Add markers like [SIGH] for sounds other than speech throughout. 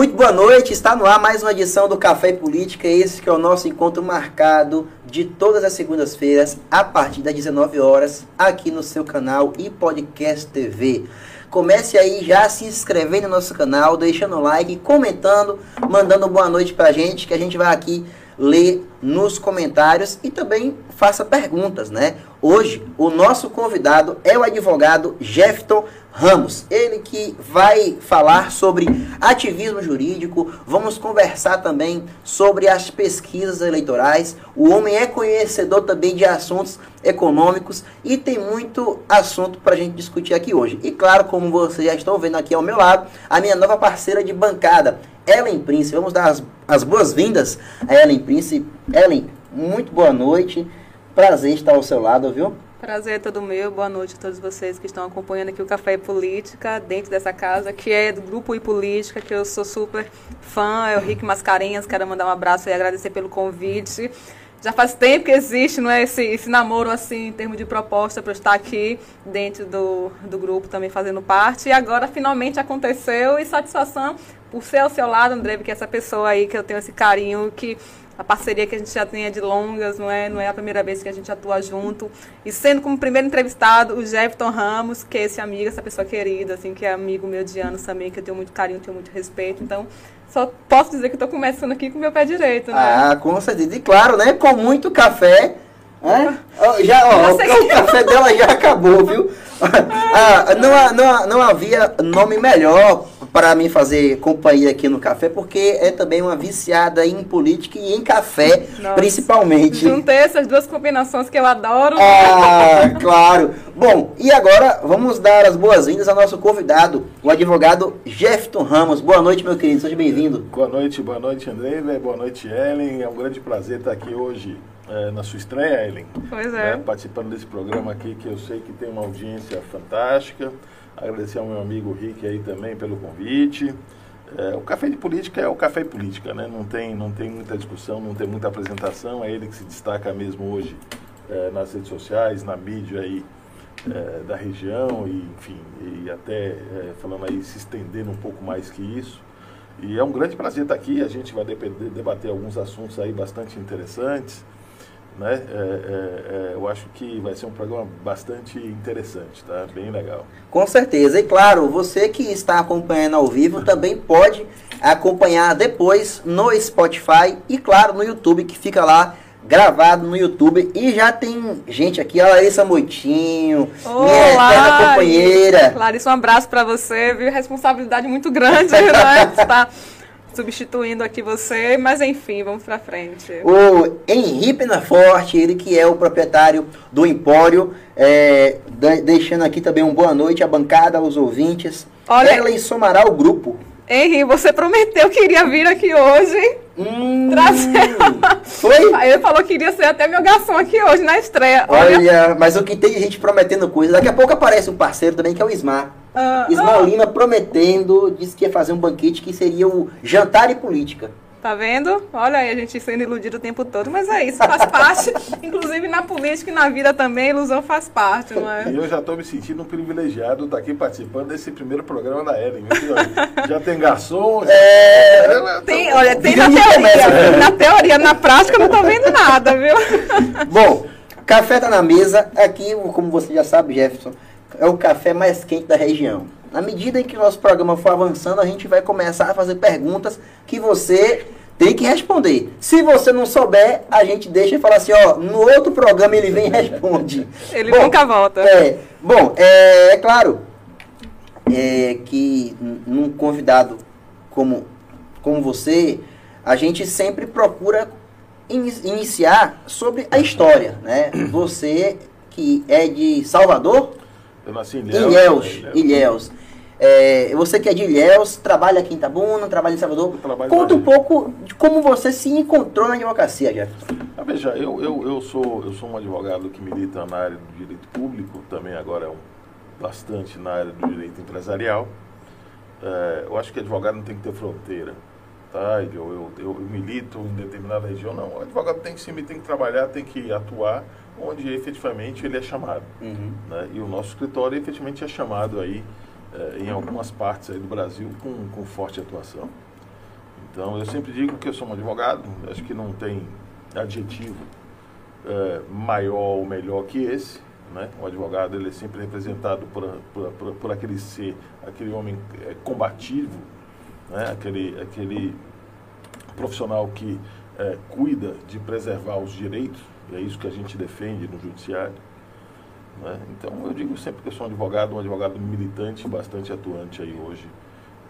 muito boa noite. Está no ar mais uma edição do Café e Política. Esse que é o nosso encontro marcado de todas as segundas-feiras, a partir das 19 horas, aqui no seu canal e podcast TV. Comece aí já se inscrevendo no nosso canal, deixando o like, comentando, mandando boa noite pra gente, que a gente vai aqui ler nos comentários e também faça perguntas, né? Hoje, o nosso convidado é o advogado Jefton Ramos. Ele que vai falar sobre ativismo jurídico, vamos conversar também sobre as pesquisas eleitorais. O homem é conhecedor também de assuntos econômicos e tem muito assunto para a gente discutir aqui hoje. E claro, como vocês já estão vendo aqui ao meu lado, a minha nova parceira de bancada, Ellen Prince. Vamos dar as, as boas-vindas a Ellen Prince. Ellen, muito boa noite. Prazer estar ao seu lado, viu? Prazer é todo meu. Boa noite a todos vocês que estão acompanhando aqui o Café e Política, dentro dessa casa, que é do Grupo e Política, que eu sou super fã, é o Rick Mascarenhas. Quero mandar um abraço e agradecer pelo convite. Já faz tempo que existe não é, esse, esse namoro assim, em termos de proposta para estar aqui dentro do, do grupo, também fazendo parte. E agora finalmente aconteceu e satisfação por ser ao seu lado, André, porque essa pessoa aí que eu tenho esse carinho, que a parceria que a gente já tem é de longas, não é, não é a primeira vez que a gente atua junto. E sendo como primeiro entrevistado o Jefferson Ramos, que é esse amigo, essa pessoa querida, assim, que é amigo meu de anos também, que eu tenho muito carinho, tenho muito respeito. Então, só posso dizer que estou começando aqui com o meu pé direito, né? Ah, com certeza. E claro, né? Com muito café. É? Já, ó, o, o café dela já acabou, viu? ah, não, não, não havia nome melhor para mim fazer companhia aqui no café, porque é também uma viciada em política e em café, Nossa. principalmente. Juntei essas duas combinações que eu adoro. Ah, claro. Bom, e agora vamos dar as boas-vindas ao nosso convidado, o advogado Jefferson Ramos. Boa noite, meu querido, seja bem-vindo. Boa noite, boa noite, André, boa noite, Ellen. É um grande prazer estar aqui hoje é, na sua estreia, Ellen. Pois é. Né, participando desse programa aqui, que eu sei que tem uma audiência fantástica. Agradecer ao meu amigo Rick aí também pelo convite. É, o Café de Política é o Café de Política, né? Não tem, não tem muita discussão, não tem muita apresentação. É ele que se destaca mesmo hoje é, nas redes sociais, na mídia aí é, da região e, enfim, e até é, falando aí, se estendendo um pouco mais que isso. E é um grande prazer estar aqui. A gente vai debater alguns assuntos aí bastante interessantes né? É, é, é, eu acho que vai ser um programa bastante interessante, tá? Bem legal. Com certeza. E claro, você que está acompanhando ao vivo também pode acompanhar depois no Spotify e claro no YouTube que fica lá gravado no YouTube e já tem gente aqui, a Larissa Moitinho, Olá, minha eterna companheira. Larissa, um abraço para você, viu? Responsabilidade muito grande, [LAUGHS] né? Tá substituindo aqui você, mas enfim, vamos para frente. O Henri Penaforte, ele que é o proprietário do Empório, é, deixando aqui também uma boa noite à bancada, aos ouvintes. Olha, Ela somará o grupo. Henri, você prometeu que iria vir aqui hoje. Hum, trazer. Foi? [LAUGHS] Ele falou que iria ser até meu garçom aqui hoje na estreia. Olha, Olha mas o que tem gente prometendo coisa. Daqui a pouco aparece um parceiro também que é o Ismar. Uh, Ismael uh. Lima prometendo, disse que ia fazer um banquete que seria o jantar e política. Tá vendo? Olha aí, a gente sendo iludido o tempo todo, mas é isso, faz [LAUGHS] parte. Inclusive na política e na vida também, a ilusão faz parte, não é? E eu já estou me sentindo um privilegiado estar aqui participando desse primeiro programa da Ellen. Já tem garçom? [LAUGHS] É... Tem, olha, tem na teoria. Na teoria, na prática eu não estou vendo nada, viu? Bom, café tá na mesa. Aqui, como você já sabe, Jefferson, é o café mais quente da região. Na medida em que o nosso programa for avançando, a gente vai começar a fazer perguntas que você tem que responder. Se você não souber, a gente deixa e fala assim, ó, no outro programa ele vem e responde. [LAUGHS] Ele bom, nunca volta. É, bom, é, é claro é, que num convidado como, como você, a gente sempre procura in, iniciar sobre a história, né? Você que é de Salvador, eu nasci em Ilhéus. Ilhéus. Ilhéus. É, você que é de Ilhéus, trabalha aqui em Itabuna, trabalha em Salvador. Conta um pouco de como você se encontrou na advocacia, Jefferson. Ah, veja, eu, eu, eu, sou, eu sou um advogado que milita na área do direito público, também agora é um, bastante na área do direito empresarial. É, eu acho que advogado não tem que ter fronteira. Tá? Eu, eu, eu, milito em determinada região, não. O advogado tem que se tem que trabalhar, tem que atuar onde efetivamente ele é chamado. Uhum. Né? E o nosso escritório efetivamente é chamado aí eh, em algumas partes aí do Brasil com, com forte atuação. Então, eu sempre digo que eu sou um advogado, acho que não tem adjetivo é, maior ou melhor que esse. Né? O advogado ele é sempre representado por, por, por, por aquele ser, aquele homem é, combativo, né? aquele, aquele profissional que é, cuida de preservar os direitos, e é isso que a gente defende no judiciário. Né? Então, eu digo sempre que eu sou um advogado, um advogado militante, bastante atuante aí hoje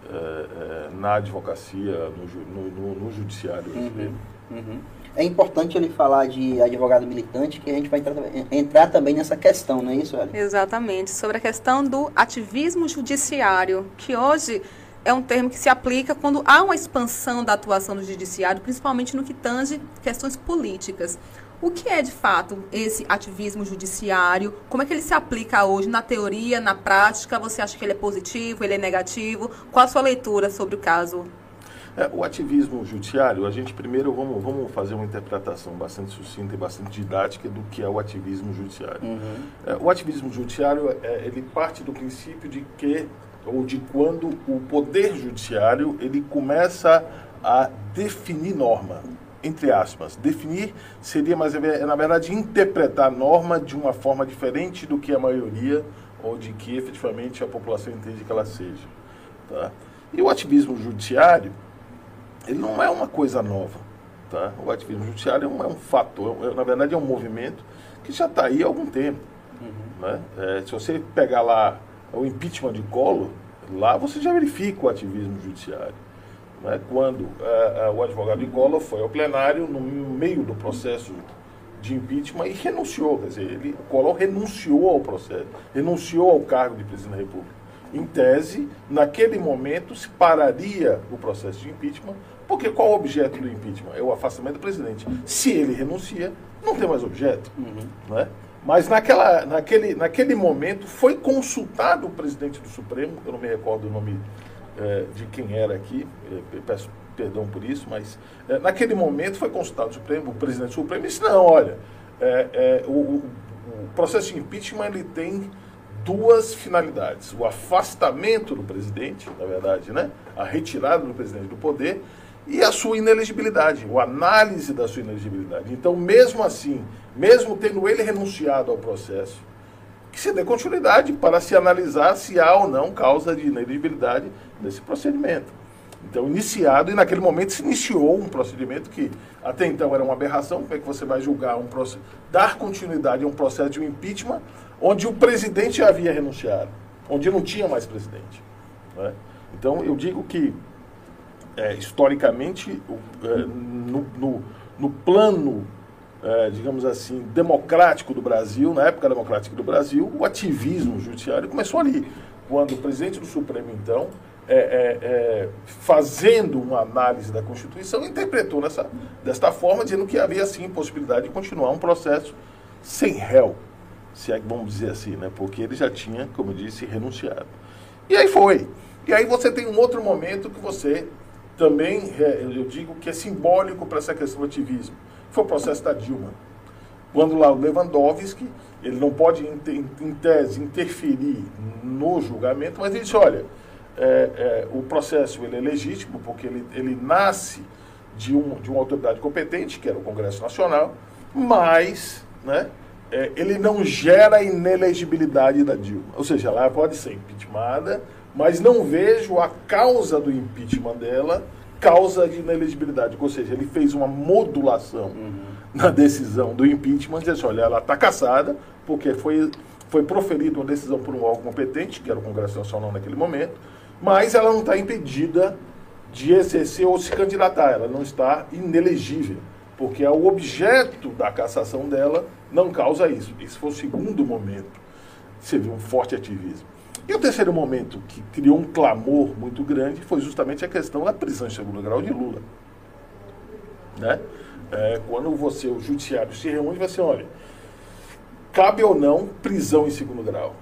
é, é, na advocacia, no, no, no judiciário brasileiro. Uhum, uhum. É importante ele falar de advogado militante, que a gente vai entrar, entrar também nessa questão, não é isso, Eli? Exatamente, sobre a questão do ativismo judiciário, que hoje é um termo que se aplica quando há uma expansão da atuação do judiciário, principalmente no que tange questões políticas. O que é de fato esse ativismo judiciário? Como é que ele se aplica hoje na teoria, na prática? Você acha que ele é positivo, ele é negativo? Qual a sua leitura sobre o caso? É, o ativismo judiciário, a gente primeiro vamos, vamos fazer uma interpretação bastante sucinta e bastante didática do que é o ativismo judiciário. Uhum. É, o ativismo judiciário, é, ele parte do princípio de que ou de quando o poder judiciário ele começa a definir norma, entre aspas. Definir seria, mas é, na verdade, interpretar a norma de uma forma diferente do que a maioria ou de que efetivamente a população entende que ela seja. Tá? E o ativismo judiciário, ele não é uma coisa nova. Tá? O ativismo judiciário é um, é um fato, é, na verdade é um movimento que já está aí há algum tempo. Uhum. Né? É, se você pegar lá o impeachment de Collor, lá você já verifica o ativismo judiciário. Né? Quando é, é, o advogado de Collor foi ao plenário no meio do processo de impeachment e renunciou, quer dizer, ele, o Collor renunciou ao processo, renunciou ao cargo de presidente da República. Em tese, naquele momento se pararia o processo de impeachment, porque qual o objeto do impeachment? É o afastamento do presidente. Se ele renuncia, não tem mais objeto. Uhum. Né? Mas naquela, naquele, naquele momento foi consultado o presidente do Supremo, eu não me recordo o nome é, de quem era aqui, é, peço perdão por isso, mas é, naquele momento foi consultado o Supremo, o presidente Supremo disse, não, olha, o, o, processo de impeachment ele tem duas finalidades. O afastamento do presidente, na verdade, né? a retirada do presidente do poder, e a sua inelegibilidade, ou análise da sua inelegibilidade. Então, mesmo assim, mesmo tendo ele renunciado ao processo, que se dê continuidade para se analisar se há ou não causa de inelegibilidade nesse procedimento. Então, iniciado, e naquele momento se iniciou um procedimento que até então era uma aberração. Como é que você vai julgar um processo, dar continuidade a um processo de um impeachment onde o presidente havia renunciado, onde não tinha mais presidente? Né? Então, eu digo que é, historicamente, é, no, no, no, plano, é, digamos assim, democrático do Brasil, na época democrática do Brasil, o ativismo judiciário começou ali, quando o presidente do Supremo, então, é, é, é, fazendo uma análise da Constituição, interpretou nessa, desta forma, dizendo que havia, sim, possibilidade de continuar um processo sem réu, se é que vamos dizer assim, né? porque ele já tinha, como eu disse, renunciado. E aí foi. E aí você tem um outro momento que você também, é, eu digo que é simbólico para essa questão do ativismo. Foi o processo da Dilma. Quando lá o Lewandowski, ele não pode, em tese, interferir no julgamento, mas ele disse, olha, é, é, o processo ele é legítimo porque ele, ele nasce de, um, de uma autoridade competente, que era o Congresso Nacional, mas né, é, ele não gera inelegibilidade da Dilma. Ou seja, ela pode ser impeachmentada, mas não vejo a causa do impeachment dela causa de inelegibilidade. Ou seja, ele fez uma modulação uhum. na decisão do impeachment, assim, olha, ela está caçada, porque foi, foi proferida uma decisão por um órgão competente, que era o Congresso Nacional naquele momento, mas ela não está impedida de exercer ou se candidatar, ela não está inelegível, porque é o objeto da cassação dela não causa isso. Esse foi o segundo momento. Você viu um forte ativismo. E o terceiro momento que criou um clamor muito grande foi justamente a questão da prisão em segundo grau de Lula. Né? É, quando você, o judiciário, se reúne vai assim, olha, cabe ou não prisão em segundo grau?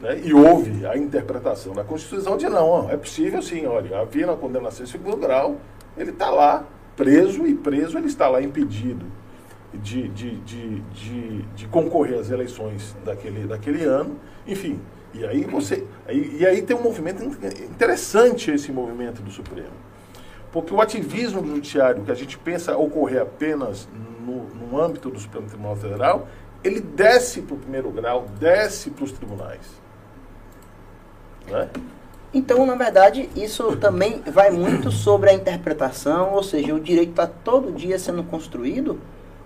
Né? E houve a interpretação da Constituição de não, é possível sim, olha, havia uma condenação em segundo grau, ele está lá preso e preso ele está lá impedido de, de, de, de, de concorrer às eleições daquele, daquele ano, enfim, e aí você. E aí tem um movimento interessante esse movimento do Supremo. Porque o ativismo do judiciário, que a gente pensa ocorrer apenas no, no âmbito do Supremo Tribunal Federal, ele desce para o primeiro grau, desce para os tribunais. Né? Então, na verdade, isso também vai muito sobre a interpretação, ou seja, o direito está todo dia sendo construído.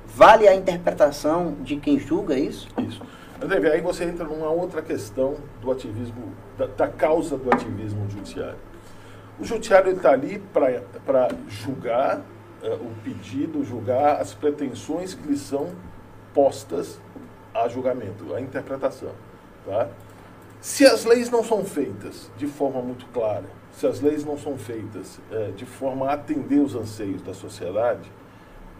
Vale a interpretação de quem julga isso? Isso. André, aí você entra numa outra questão do ativismo, da, da causa do ativismo judiciário. O judiciário está ali para julgar uh, o pedido, julgar as pretensões que lhe são postas a julgamento, a interpretação. Tá? Se as leis não são feitas de forma muito clara, se as leis não são feitas é, de forma a atender os anseios da sociedade,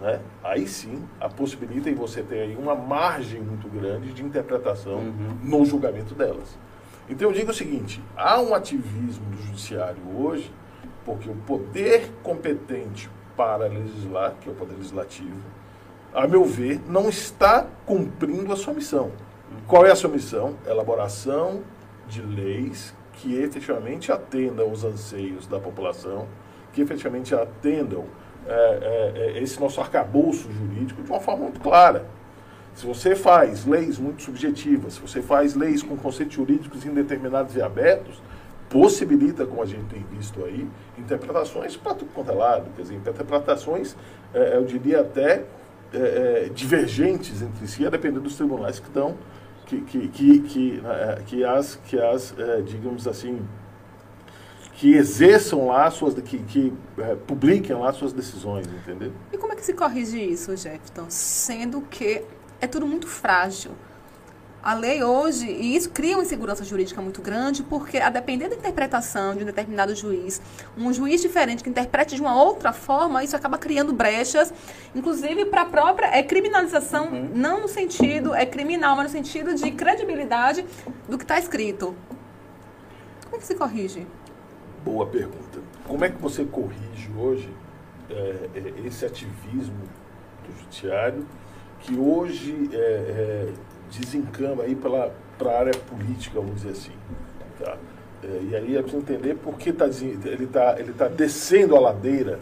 né, aí sim a possibilita e você tem aí uma margem muito grande de interpretação uhum. no julgamento delas. Então eu digo o seguinte: há um ativismo do judiciário hoje, porque o poder competente para legislar, que é o poder legislativo, a meu ver, não está cumprindo a sua missão. Qual é a sua missão? Elaboração de leis que efetivamente atendam os anseios da população, que efetivamente atendam é, é, é, esse nosso arcabouço jurídico de uma forma muito clara. Se você faz leis muito subjetivas, se você faz leis com conceitos jurídicos indeterminados e abertos, possibilita, como a gente tem visto aí, interpretações para tudo quanto é lado, quer dizer, interpretações, é, eu diria até é, é, divergentes entre si, a depender dos tribunais que estão que, que, que, que, é, que as, que as é, digamos assim, que exerçam lá suas, que, que é, publiquem lá suas decisões, entendeu? E como é que se corrige isso, Jefferson? Sendo que é tudo muito frágil. A lei hoje, e isso cria uma insegurança jurídica muito grande, porque a depender da interpretação de um determinado juiz, um juiz diferente que interprete de uma outra forma, isso acaba criando brechas, inclusive para a própria é criminalização, uhum. não no sentido, é criminal, mas no sentido de credibilidade do que está escrito. Como é que se corrige? Boa pergunta. Como é que você corrige hoje é, é, esse ativismo do judiciário que hoje é, é desencama aí para a área política, vamos dizer assim. Tá? É, e aí é preciso entender por que tá, ele está ele tá descendo a ladeira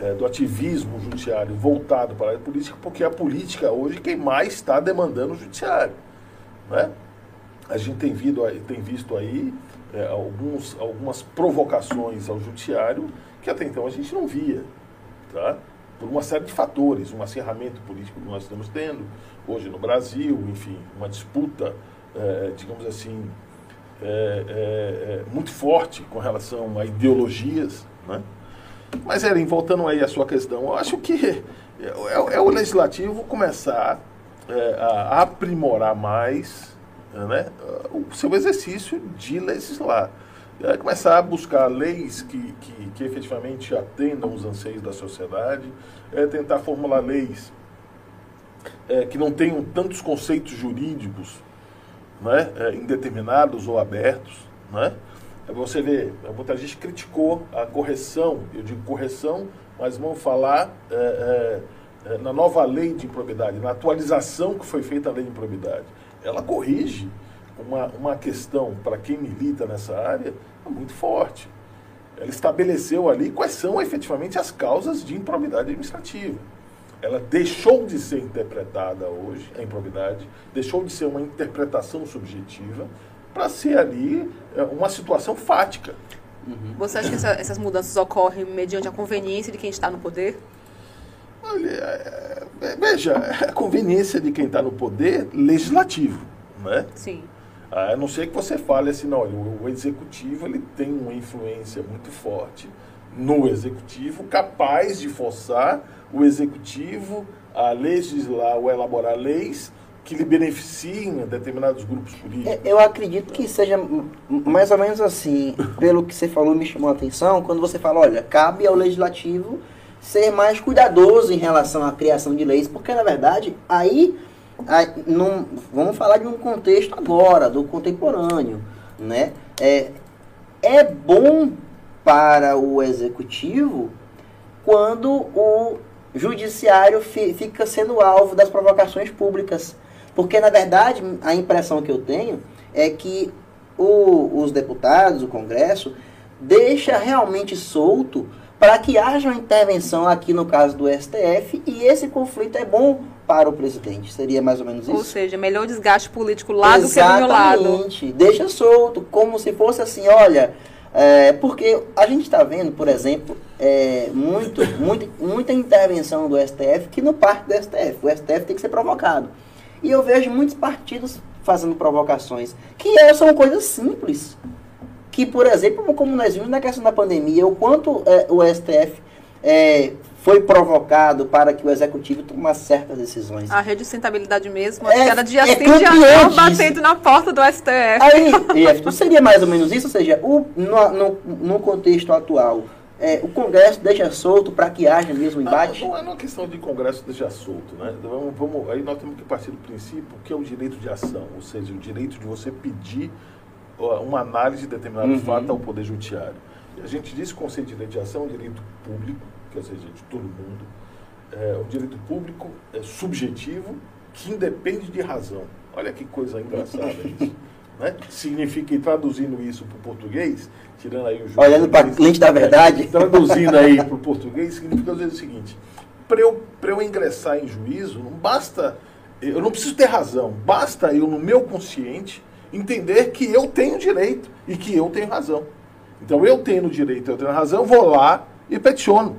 é, do ativismo judiciário voltado para a área política, porque a política hoje quem mais está demandando o judiciário. Né? A gente tem, tem visto aí é, alguns, algumas provocações ao judiciário que até então a gente não via. Tá? por uma série de fatores, um acirramento político que nós estamos tendo hoje no Brasil, enfim, uma disputa, é, digamos assim, é, é, muito forte com relação a ideologias, né? Mas, Erin, voltando aí à sua questão, eu acho que é, o legislativo começar a aprimorar mais né, o seu exercício de legislar é começar a buscar leis que, que, que, efetivamente atendam os anseios da sociedade, é tentar formular leis é, que não tenham tantos conceitos jurídicos né, é, indeterminados ou abertos. Né? É, você vê, muita gente criticou a correção, eu digo correção, mas vamos falar é, é, na nova lei de improbidade, na atualização que foi feita a lei de improbidade. Ela corrige uma, uma questão para quem milita nessa área muito forte. Ela estabeleceu ali quais são efetivamente as causas de improbidade administrativa. Ela deixou de ser interpretada hoje, a improbidade, deixou de ser uma interpretação subjetiva para ser ali é, uma situação fática. Uhum. Você acha que essa, essas mudanças ocorrem mediante a conveniência de quem está no poder? Olha, é, é, veja, a conveniência de quem está no poder legislativo, né? Sim. A não ser que você fale assim, não, o, executivo ele tem uma influência muito forte no executivo, capaz de forçar o executivo a legislar ou elaborar leis que lhe beneficiem determinados grupos políticos. É, eu acredito que seja mais ou menos assim, pelo que você falou, me chamou a atenção, quando você fala, olha, cabe ao legislativo ser mais cuidadoso em relação à criação de leis, porque na verdade aí num, vamos falar de um contexto agora, do contemporâneo. Né? É, é bom para o executivo quando o judiciário fi, fica sendo alvo das provocações públicas. Porque, na verdade, a impressão que eu tenho é que o, os deputados, o Congresso, deixa realmente solto para que haja uma intervenção aqui no caso do STF e esse conflito é bom para o presidente. Seria mais ou menos isso? Ou seja, melhor desgaste político lá do que do meu lado. Exatamente. Deixa solto, como se fosse assim, olha, é, porque a gente está vendo, por exemplo, é, muito, muito, muita intervenção do STF que não parte do STF. O STF tem que ser provocado. E eu vejo muitos partidos fazendo provocações, que é, são coisas simples. Que, por exemplo, como nós vimos na questão da pandemia, o quanto é, o STF é, foi provocado para que o executivo tomasse certas decisões. A rede de sustentabilidade mesmo, é, cada dia é sim, dia batendo na porta do STF. Aí, não seria mais ou menos isso? Ou seja, o, no, no, no contexto atual, é, o Congresso deixa solto para que haja mesmo embate? Não, não é uma questão de Congresso deixar solto. Né? Vamos, vamos, aí nós temos que partir do princípio que é o direito de ação, ou seja, o direito de você pedir uma análise de determinado uhum. fato ao Poder Judiciário. E a gente diz que o conceito de direito de ação é um direito público, quer dizer, de todo mundo. É, o direito público é subjetivo, que independe de razão. Olha que coisa engraçada [LAUGHS] isso. Né? Significa, e traduzindo isso para o português, tirando aí o juiz. Olhando para a lente da verdade. É, [LAUGHS] traduzindo aí para o português, significa dizer o seguinte: para eu, eu ingressar em juízo, não basta. Eu não preciso ter razão, basta eu, no meu consciente, entender que eu tenho direito e que eu tenho razão. Então, eu tenho direito, eu tenho razão, vou lá e peticiono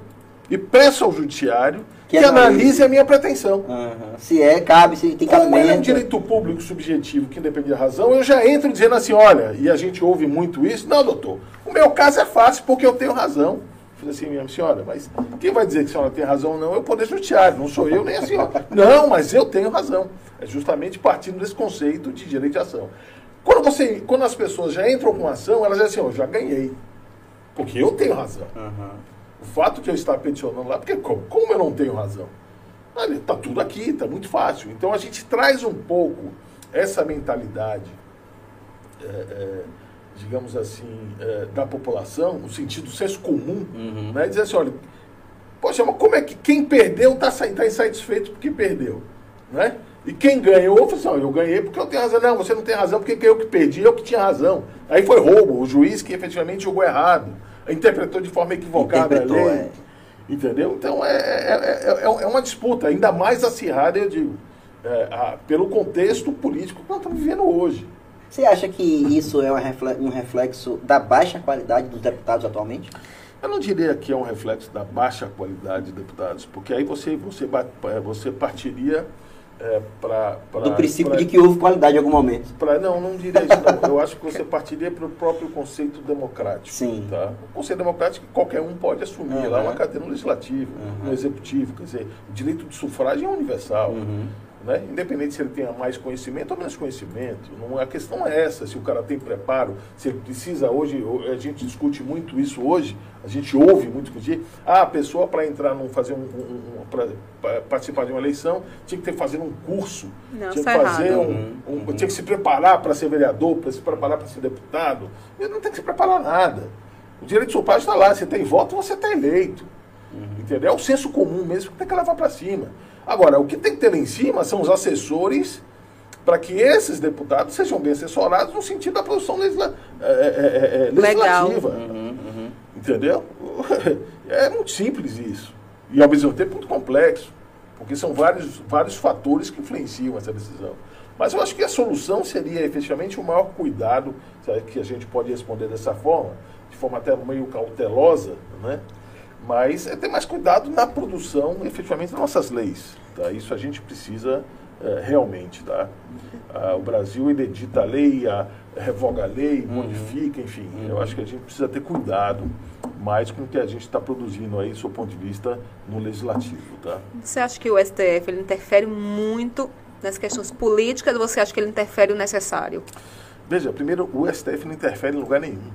e peço ao judiciário que, que analise a minha pretensão. Uhum. Se é, cabe, se tem Como ele é um direito público subjetivo que independe da razão, eu já entro dizendo assim, olha, e a gente ouve muito isso, não, doutor, o meu caso é fácil porque eu tenho razão. Eu falei assim, minha senhora, mas quem vai dizer que a senhora tem razão ou não é o Poder Judiciário, não sou eu nem a senhora. [LAUGHS] não, mas eu tenho razão. É justamente partindo desse conceito de direito de ação. Quando, você, quando as pessoas já entram com ação, elas dizem assim, eu já ganhei. Porque eu tenho razão. Uhum. O fato de eu estar peticionando lá, porque como, como eu não tenho razão? Está tudo aqui, está muito fácil. Então a gente traz um pouco essa mentalidade, é, é, digamos assim, é, da população, no sentido senso comum, uhum. né? Dizer assim, olha, poxa, mas como é que quem perdeu está tá insatisfeito porque perdeu? Né? E quem ganhou, eu falei assim, eu ganhei porque eu tenho razão. Não, você não tem razão porque eu que perdi, eu que tinha razão. Aí foi roubo, o juiz que efetivamente jogou errado interpretou de forma equivocada a lei. É. Entendeu? Então é, é, é, uma disputa, ainda mais acirrada, eu digo, a, pelo contexto político que nós estamos vivendo hoje. Você acha que isso é um reflexo da baixa qualidade dos deputados atualmente? Eu não diria que é um reflexo da baixa qualidade de deputados, porque aí você, você, você partiria é, pra, pra, do princípio pra, de que houve qualidade em algum momento. Pra, não, não diria isso. Não. Eu acho que [LAUGHS] você partiria para o próprio conceito democrático. Sim. Tá? O conceito democrático qualquer um pode assumir uhum. lá uma cadeira no legislativo, uhum. no executivo. Quer dizer, o direito de sufrágio é universal. Uhum. Né? Independente se ele tenha mais conhecimento ou menos conhecimento. Não, a questão é essa, se o cara tem preparo, se ele precisa hoje, a gente discute muito isso hoje, a gente ouve muito discutir, ah, a pessoa para entrar num fazer um, um, um para participar de uma eleição, tinha que ter fazer um curso, Não, tinha que é fazer um, um, uhum. tinha que se preparar para ser vereador, para se preparar para ser deputado. Ele não tem que se preparar nada. O direito de sufrágio está lá, você tem voto, você está eleito. Uhum. Entendeu? É o senso comum mesmo que tem que levar para cima. Agora, o que tem que ter lá em cima são os assessores para que esses deputados sejam bem assessorados no sentido da produção legisla é, é, é, legislativa. Uhum, uhum. Entendeu? [LAUGHS] É muito simples isso. E ao mesmo tempo muito complexo. Porque são vários, vários fatores que influenciam essa decisão. Mas eu acho que a solução seria efetivamente o maior cuidado, que a gente pode responder dessa forma, de forma até meio cautelosa, né? Mas é ter mais cuidado na produção, efetivamente, das nossas leis. Tá? Isso a gente precisa é, realmente. Tá? Ah, o Brasil ele edita a lei, a, revoga a lei, uhum. modifica, enfim. Uhum. Eu acho que a gente precisa ter cuidado mais com o que a gente está produzindo aí, do seu ponto de vista, no legislativo. Tá? Você acha que o STF ele interfere muito nas questões políticas ou você acha que ele interfere o necessário? Veja, primeiro, o STF não interfere em lugar nenhum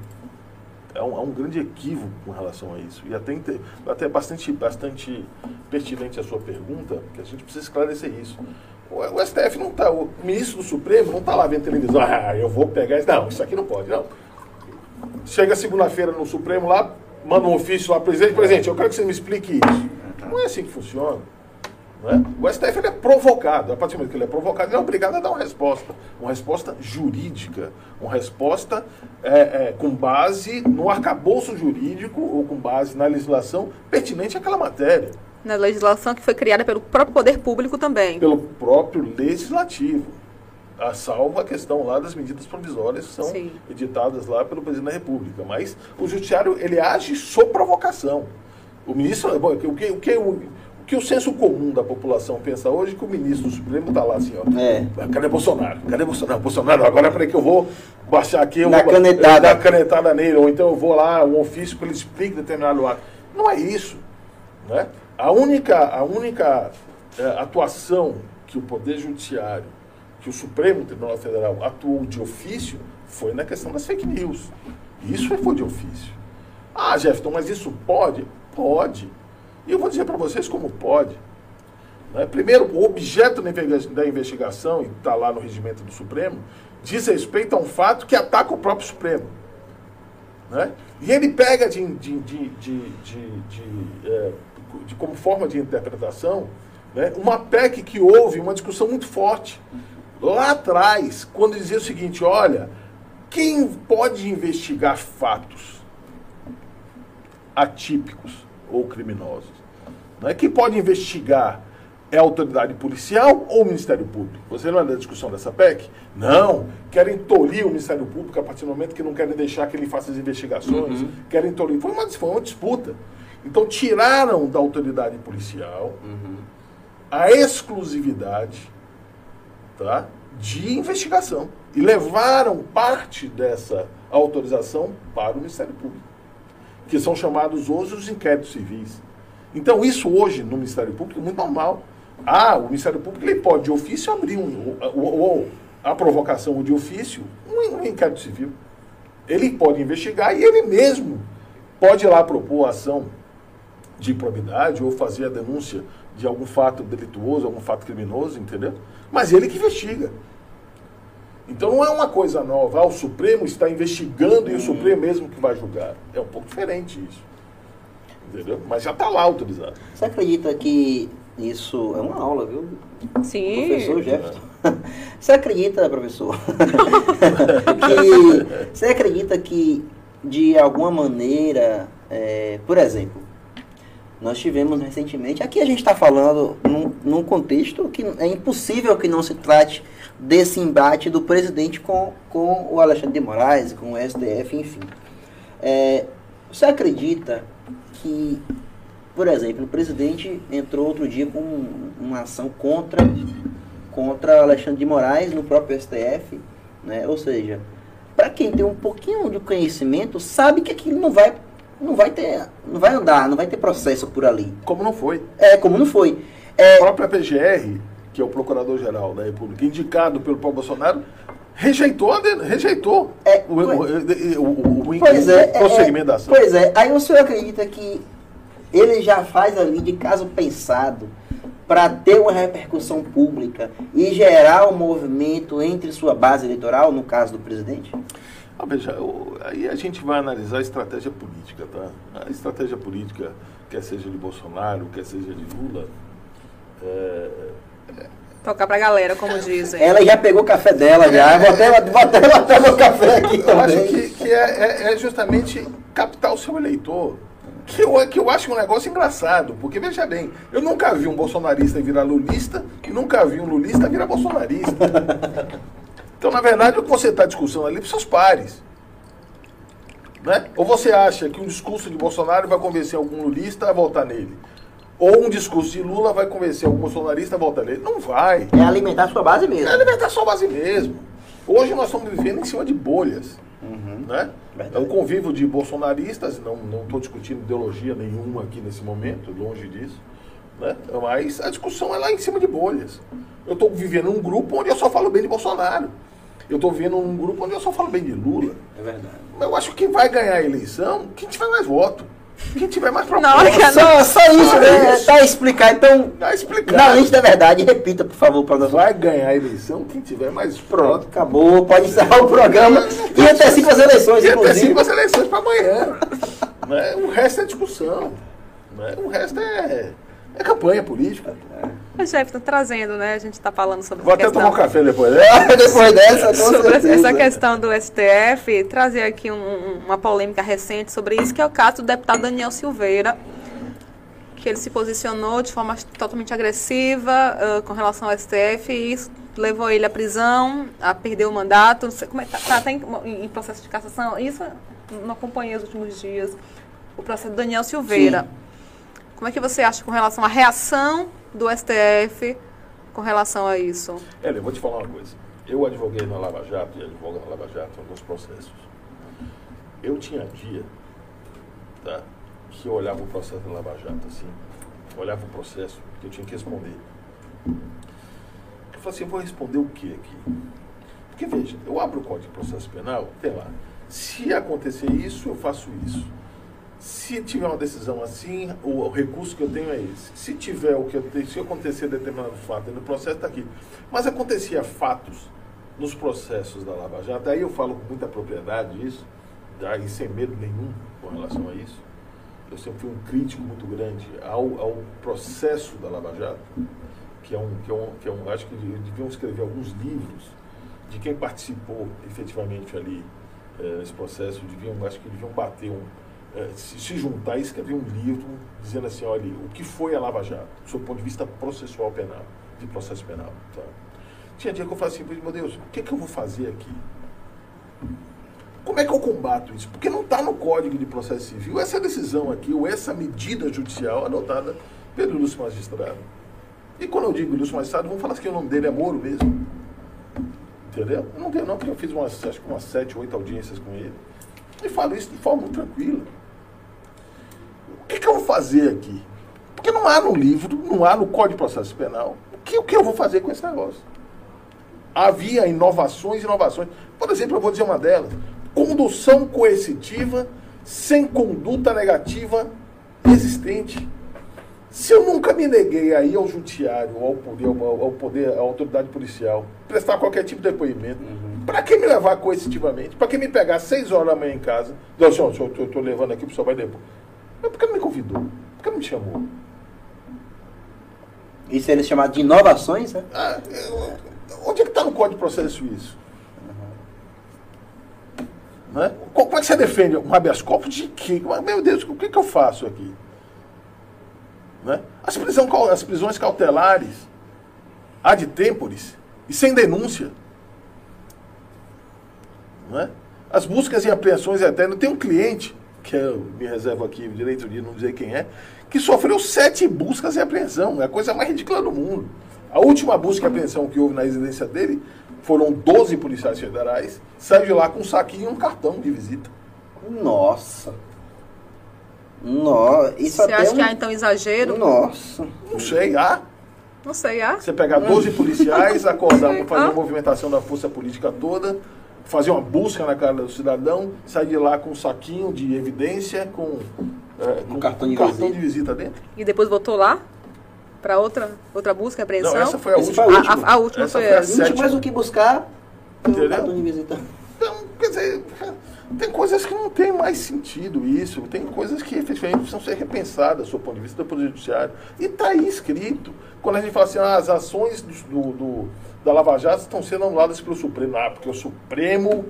há um, há um grande equívoco com relação a isso. E até, até bastante, bastante pertinente a sua pergunta, que a gente precisa esclarecer isso. O, o STF não está, o ministro do Supremo não está lá vendo televisão, ah, eu vou pegar isso. Não, isso aqui não pode, não. Chega segunda-feira no Supremo lá, manda um ofício lá, presidente, presidente, eu quero que você me explique isso. Não é assim que funciona. Né? O STF ele é provocado, a partir do momento que ele é provocado, ele é obrigado a dar uma resposta. Uma resposta jurídica, uma resposta é, é, com base no arcabouço jurídico ou com base na legislação pertinente àquela matéria. Na legislação que foi criada pelo próprio poder público também. Pelo próprio legislativo. A salva a questão lá das medidas provisórias que são Sim. editadas lá pelo presidente da República. Mas o judiciário ele age sob provocação. O ministro, bom, o que, o que, o que o, senso comum da população pensa hoje é que o ministro do Supremo está lá assim, ó. É. Cadê Bolsonaro? Cadê Bolsonaro? Bolsonaro, agora peraí que eu vou baixar aqui, eu Na vou canetada. dar canetada nele, ou então eu vou lá, um ofício que ele explique determinado ato. Não é isso. Né? A única, a única eh, atuação que o Poder Judiciário, que o Supremo Tribunal Federal atuou de ofício foi na questão das fake news. Isso foi de ofício. Ah, Jefferson, mas isso pode? Pode. E eu vou dizer para vocês como pode. Né? Primeiro, o objeto da investigação, e está lá no regimento do Supremo, diz respeito a um fato que ataca o próprio Supremo. Né? E ele pega de, de, de, de, de, de, eh, de como forma de interpretação né, uma PEC que houve uma discussão muito forte lá atrás, quando dizia o seguinte: olha, quem pode investigar fatos atípicos ou criminosos? Né? Quem pode investigar é a autoridade policial ou o Ministério Público? Você não é da discussão dessa PEC? Não. Querem tolir o Ministério Público a partir do momento que não querem deixar que ele faça as investigações. Querem tolir. Foi uma, foi uma disputa. Então tiraram da autoridade policial a exclusividade tá, de investigação e levaram parte dessa autorização para o Ministério Público, que são chamados hoje os inquéritos civis. Então, isso hoje no Ministério Público é muito normal. Ah, o Ministério Público ele pode de ofício abrir um, ou, ou a provocação de ofício um, um inquérito civil. Ele pode investigar e ele mesmo pode ir lá propor a ação de improbidade ou fazer a denúncia de algum fato delituoso, algum fato criminoso, entendeu? Mas ele que investiga. Então não é uma coisa nova. Ah, o Supremo está investigando e o Supremo mesmo que vai julgar. É um pouco diferente isso. Entendeu? Mas já está lá autorizado. Você acredita que isso é uma aula, viu? Sim. Professor Jefferson. [LAUGHS] Você acredita, professor, [LAUGHS] que você acredita que de alguma maneira, é, por exemplo, nós tivemos recentemente, aqui a gente está falando num, num contexto que é impossível que não se trate desse embate do presidente com, com o Alexandre de Moraes, com o STF, enfim. É, você acredita que, por exemplo, o presidente entrou outro dia com uma ação contra contra Alexandre de Moraes no próprio STF, né? Ou seja, para quem tem um pouquinho de conhecimento, sabe que aquilo não vai não vai ter não vai andar, não vai ter processo por ali. Como não foi. É, como não foi. A É, própria PGR, que é o Procurador-Geral da República, indicado pelo Paulo Bolsonaro, rejeitou, a rejeitou É, o, o, o, o, o, pois o é, prosseguimento da é, ação. Pois é, aí o senhor acredita que ele já faz ali de caso pensado para ter uma repercussão pública e gerar um movimento entre sua base eleitoral, no caso do presidente? Ah, veja, o- aí a gente vai analisar a estratégia política, tá? A estratégia política, quer seja de Bolsonaro, quer seja de Lula, é, Tocar pra galera, como dizem. Ela já pegou o café dela já, vou até, vou até botar meu café aqui eu acho também. que, que é, é- é justamente captar o seu eleitor. Que eu, que eu acho um negócio engraçado, porque veja bem, eu nunca vi um bolsonarista virar lulista e nunca vi um lulista virar bolsonarista. Então, na verdade, o que você está discussão ali é para seus pares. Né? Ou você acha que um discurso de Bolsonaro vai convencer algum lulista a votar nele? Ou um discurso de Lula vai convencer algum bolsonarista a votar nele? Não vai. É alimentar sua base mesmo. É alimentar sua base mesmo. Hoje nós estamos vivendo em cima de bolhas. Né? Verdade. É o convívio de bolsonaristas, não estou discutindo ideologia nenhuma aqui nesse momento, longe disso. Né? Mas a discussão é lá em cima de bolhas. Eu estou vivendo um grupo onde eu só falo bem de Bolsonaro. Eu estou vivendo um grupo onde eu só falo bem de Lula. É verdade. Eu acho que quem vai ganhar a eleição, quem tiver mais voto. Quem tiver mais Na hora que proposta. a- Só, só isso, né? isso. Tá explicar. Então, Vai explicar. na lente da verdade, repita, por favor, para nós. Vai ganhar a eleição quem tiver mais Pronto, acabou. Pode encerrar o programa. E antecipa as eleições, E inclusive. antecipa as eleições para amanhã. né? O resto é discussão. Né? O resto é. É campanha política. O chefe está trazendo, né? A gente está falando sobre Vou até questão. tomar um café depois. né? [LAUGHS] Depois dessa, sobre certeza. essa questão do STF, trazer aqui um- um- uma polêmica recente sobre isso, que é o caso do deputado Daniel Silveira, que ele se posicionou de forma totalmente agressiva ah, com relação ao STF e isso levou ele à prisão, a perder o mandato. Não sei como é tá, tá até em, em processo de cassação. Isso não acompanhei os últimos dias. O processo do Daniel Silveira. Sim. Como é que você acha com relação à reação do STF com relação a isso? Hélio, eu vou te falar uma coisa. Eu advoguei na Lava Jato e advogo na Lava Jato alguns processos. Eu tinha dia tá, que eu olhava o processo da Lava Jato assim, olhava o processo que eu tinha que responder. Eu falei assim, eu vou responder o que aqui? Porque veja, eu abro o Código de Processo Penal, tem lá. Se acontecer isso, eu faço isso. Se tiver uma decisão assim, o, o recurso que eu tenho é esse. Se tiver o que eu tenho, se acontecer determinado fato no processo, está aqui. Mas acontecia fatos nos processos da Lava Jato, aí eu falo com muita propriedade isso, e sem medo nenhum com relação a isso. Eu sempre fui um crítico muito grande ao, ao processo da Lava Jato, que é um, que é um, que é um acho que deviam escrever alguns livros de quem participou efetivamente ali eh, nesse processo, deviam, acho que deviam bater um, se, se juntar e escrever um livro dizendo assim, olha, o que foi a Lava Jato, do ponto de vista processual penal, de processo penal. Tá? Tinha dia que eu falava assim, meu Deus, o que, é que eu vou fazer aqui? Como é que eu combato isso? Porque não está no Código de Processo Civil essa decisão aqui, ou essa medida judicial adotada pelo ilustre magistrado. E quando eu digo ilustre magistrado, vamos falar que o nome dele é Moro mesmo. Entendeu? Eu não tenho não, porque eu fiz umas, acho que umas sete, oito audiências com ele. E falo isso de forma muito tranquila. O que, que eu vou fazer aqui? Porque não há no livro, não há no Código de Processo Penal. O que, o que eu vou fazer com esse negócio? Havia inovações, inovações. Por exemplo, eu vou dizer uma delas. Condução coercitiva sem conduta negativa existente. Se eu nunca me neguei aí ao judiciário, ao poder, ao, ao poder, à autoridade policial, prestar qualquer tipo de depoimento, para que me levar coercitivamente? Para que me pegar às seis horas da manhã em casa? Não, senhor, eu estou levando aqui, o senhor vai depois. Mas por que não me convidou? Por que não me chamou? Isso eles chamado de inovações, né? Ah, onde é que está no Código de Processo isso? Né? Co- Como é que você defende um habeas corpus de quê? Meu Deus, o que, que eu faço aqui? Né? As, prisão, as prisões cautelares, ad tempores e sem denúncia. Né? As buscas e apreensões eternas. Tem um cliente, que eu me reservo aqui o direito de não dizer quem é, que sofreu sete buscas e apreensão. É a coisa mais ridícula do mundo. A última busca e apreensão que houve na residência dele foram 12 policiais federais. Saiu de lá com um saquinho e um cartão de visita. Nossa. Nossa. Isso Você acha um... que há então exagero? Nossa. Não sei, ah, Não sei, ah? Você pegar 12 policiais, acordar, Sei. fazer Ah. uma movimentação da força política toda, fazer uma busca na cara do cidadão, sair de lá com um saquinho de evidência, com, é, com cartão de cartão visita. de visita dentro. E depois voltou lá? Para outra, outra busca apreensão? Não, essa foi a Esse última. foi a A- última. a, a última Essa foi foi a tinha sétima. mais o que buscar. um Entendeu? cartão de visita. Então, quer dizer, tem coisas que não tem mais sentido isso, tem coisas que efetivamente precisam ser repensadas do ponto de vista do Poder Judiciário. E está aí escrito. Quando a gente fala assim, ah, as ações do, do- da Lava Jato estão sendo anuladas pelo Supremo. Ah, porque o Supremo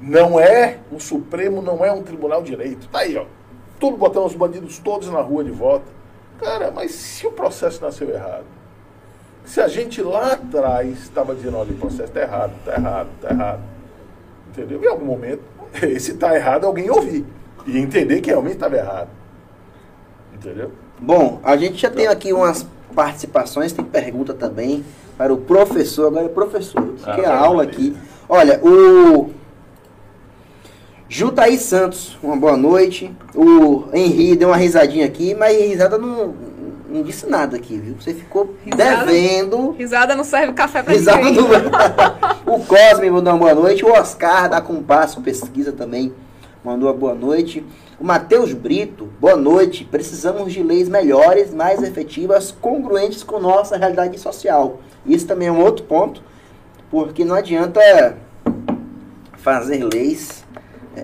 não é, o Supremo não é um tribunal de direito. Tá aí, ó. Tudo botando os bandidos todos na rua de volta. Cara, mas se o processo nasceu errado, se a gente lá atrás estava dizendo, olha, o processo está errado, está errado, está errado, entendeu? Em algum momento, [LAUGHS] esse está errado, alguém ouvir e entender que realmente estava errado, entendeu? Bom, a gente já tem aqui umas participações, tem pergunta também para o professor. Agora é professor, aqui é a aula beleza. aqui. Olha, o Jutaí Santos, uma boa noite. O Henri deu uma risadinha aqui, mas risada não, não disse nada aqui, viu? Você ficou Risada? devendo. Risada não serve café pra Risada ninguém. do... o Cosme mandou uma boa noite. O Oscar da Compasso Pesquisa também mandou uma boa noite. O Matheus Brito, boa noite. Precisamos de leis melhores, mais efetivas, congruentes com nossa realidade social. Isso também é um outro ponto, porque não adianta fazer leis.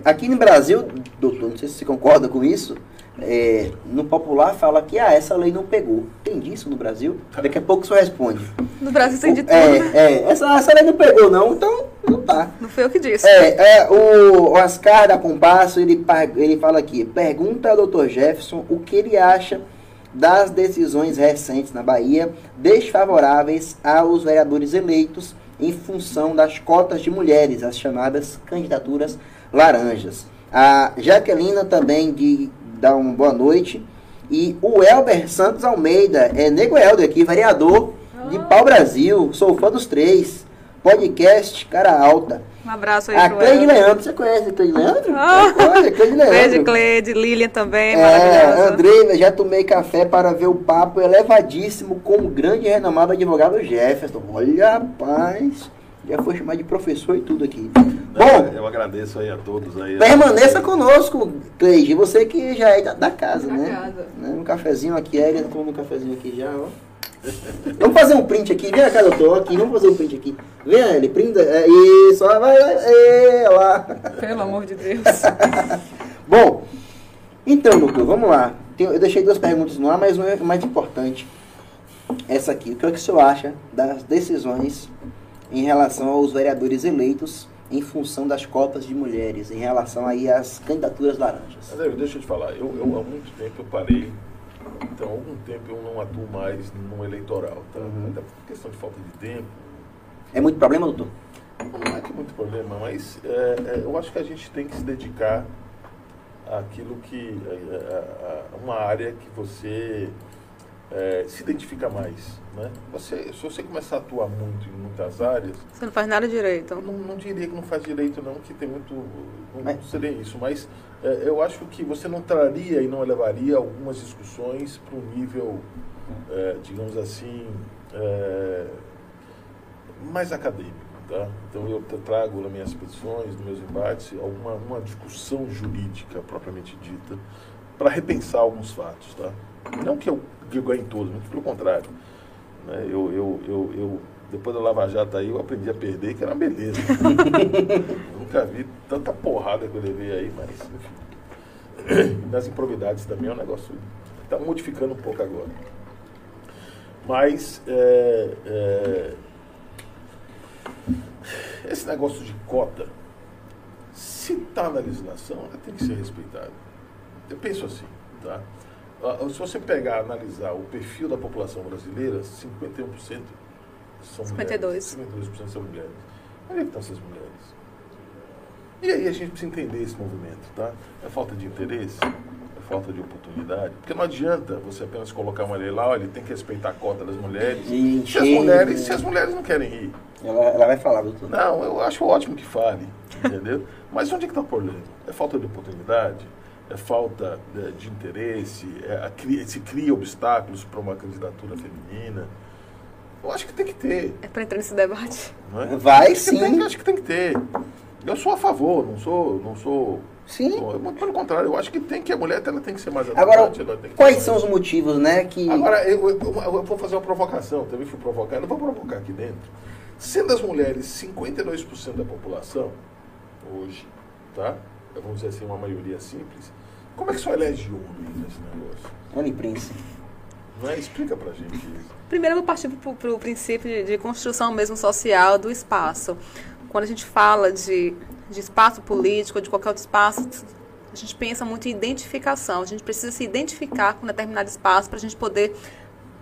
Aqui no Brasil, doutor, não sei se você concorda com isso, é, no popular fala que ah, essa lei não pegou. Tem disso no Brasil? Daqui a pouco o senhor responde. No Brasil tem de tudo. É, né? é, essa, essa lei não pegou, não, então não tá. Não foi eu que disse. É, é, o Oscar da Compasso, ele, ele fala aqui, pergunta ao Dr. Jefferson o que ele acha das decisões recentes na Bahia desfavoráveis aos vereadores eleitos em função das cotas de mulheres, as chamadas candidaturas laranjas. A Jaquelina também de, dá uma boa noite. E o Elber Santos Almeida, é Nego Helder aqui, vereador de Pau Brasil, sou fã dos três. Podcast Cara Alta. Um abraço aí A Cleide. Leandro, você conhece a Cleide Leandro? Ah. Conhece, Cleide Beijo, Leandro. Cleide, Lilian também, É. Andrei, já tomei café para ver o papo elevadíssimo com o grande e renomado advogado Jefferson. Olha, rapaz, já foi chamado de professor e tudo aqui. Bom, eu agradeço aí a todos aí. permaneça conosco, Cleide, você que já é da, da casa, Da né? casa. Né, Um cafezinho aqui, a Elia tomando um cafezinho aqui já, ó. Vamos fazer um print aqui, vem cá, doutor, aqui, vamos fazer um print aqui. Vem, ele, printa, é isso, ó, vai, vai, é, lá. Pelo amor de Deus. [LAUGHS] Bom, então, doutor, vamos lá. Tem- Eu deixei duas perguntas no ar, mas uma é mais importante. Essa aqui. O que, é que o senhor acha das decisões em relação aos vereadores eleitos em função das cotas de mulheres, em relação aí às candidaturas laranjas? André, deixa eu te falar, eu, eu há muito tempo eu parei, então há algum tempo eu não atuo mais no eleitoral, tá? Uhum. Até por questão de falta de tempo, É muito problema, doutor? não é que é muito problema, mas é, é, eu acho que a gente tem que se dedicar àquilo que, é, a, a- a uma área que você é, se identifica mais, né? Você, se você começar a atuar muito em muitas áreas, Você não faz nada direito. Não, não diria que não faz direito, não, que tem muito. Não, Mas- seria isso, mas é, eu acho que você não traria e não levaria algumas discussões para um nível, é, digamos assim, é, mais acadêmico. Tá? Então eu tra- trago nas minhas petições, nos meus embates, alguma uma discussão jurídica propriamente dita, para repensar alguns fatos. Tá? Não que eu, que ganhe todos, muito pelo contrário. Né? Eu, eu, eu, eu, depois da Lava Jato aí, eu aprendi a perder, que era uma beleza. [LAUGHS] Nunca vi tanta porrada que eu levei aí, mas enfim. Nas improvidades também é um negócio. Está modificando um pouco agora. Mas é, é, esse negócio de cota, se está na legislação, ela tem que ser respeitada. Eu penso assim, tá? Ah, Se você pegar, analisar o perfil da população brasileira, 51% são 52. mulheres. 52% são mulheres. Onde é que estão essas mulheres? E aí a gente precisa entender esse movimento, tá? É falta de interesse? É falta de oportunidade? Porque não adianta você apenas colocar uma lei lá, olha, tem que respeitar a cota das mulheres. E Se as mulheres, se as mulheres não querem ir, Ela, ela vai falar, doutor. não, eu acho ótimo que fale, entendeu? Mas onde é que está o problema? É falta de oportunidade? É falta de, de interesse? É, a cria- se cria obstáculos para uma candidatura feminina? Eu acho que tem que ter. É pra entrar nesse debate. Não é? Vai Acho que tem- sim. acho que tem que ter. Eu sou a favor, não sou. Não sou Sim. sou- muito pelo contrário, eu acho que tem que a mulher ela tem que ser mais Agora, atuante, ela tem que quais ter são mais- os motivos, né, que... Agora, eu, eu- eu vou fazer uma provocação, também fui provocar, eu não vou provocar aqui dentro. Sendo as mulheres 52% da população, hoje, tá? Vamos dizer assim, uma maioria simples, como é que só elege homem nesse negócio? Anne Prince. Não é? Explica pra gente isso. Primeiro, eu vou partir para o princípio de, de construção mesmo social do espaço. Quando a gente fala de, de espaço político, ou de qualquer outro espaço, a gente pensa muito em identificação. A gente precisa se identificar com determinado espaço para a gente poder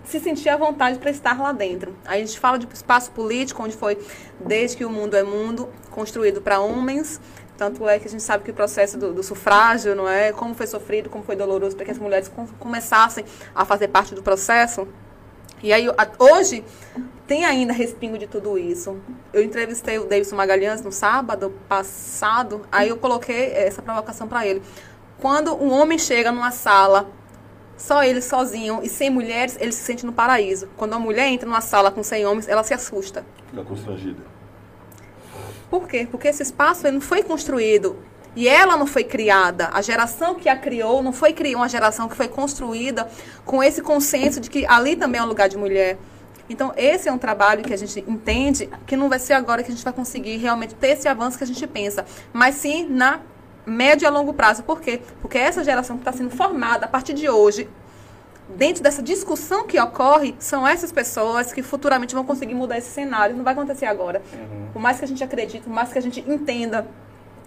se sentir à vontade para estar lá dentro. Aí a gente fala de espaço político, onde foi, desde que o mundo é mundo, construído para homens. Tanto é que a gente sabe que o processo do, do sufrágio, não é? Como foi sofrido, como foi doloroso para que as mulheres com- começassem a fazer parte do processo. E aí, a- hoje, tem ainda respingo de tudo isso. Eu entrevistei o Davidson Magalhães no sábado passado, aí eu coloquei essa provocação para ele. Quando um homem chega numa sala, só ele sozinho e sem mulheres, ele se sente no paraíso. Quando uma mulher entra numa sala com 100 homens, ela se assusta. Fica constrangida. Por quê? Porque esse espaço ele não foi construído e ela não foi criada. A geração que a criou não foi criar uma geração que foi construída com esse consenso de que ali também é um lugar de mulher. Então, esse é um trabalho que a gente entende que não vai ser agora que a gente vai conseguir realmente ter esse avanço que a gente pensa, mas sim na médio a longo prazo. Por quê? Porque essa geração que está sendo formada a partir de hoje, dentro dessa discussão que ocorre, são essas pessoas que futuramente vão conseguir mudar esse cenário. Não vai acontecer agora. Uhum. Por mais que a gente acredite, por mais que a gente entenda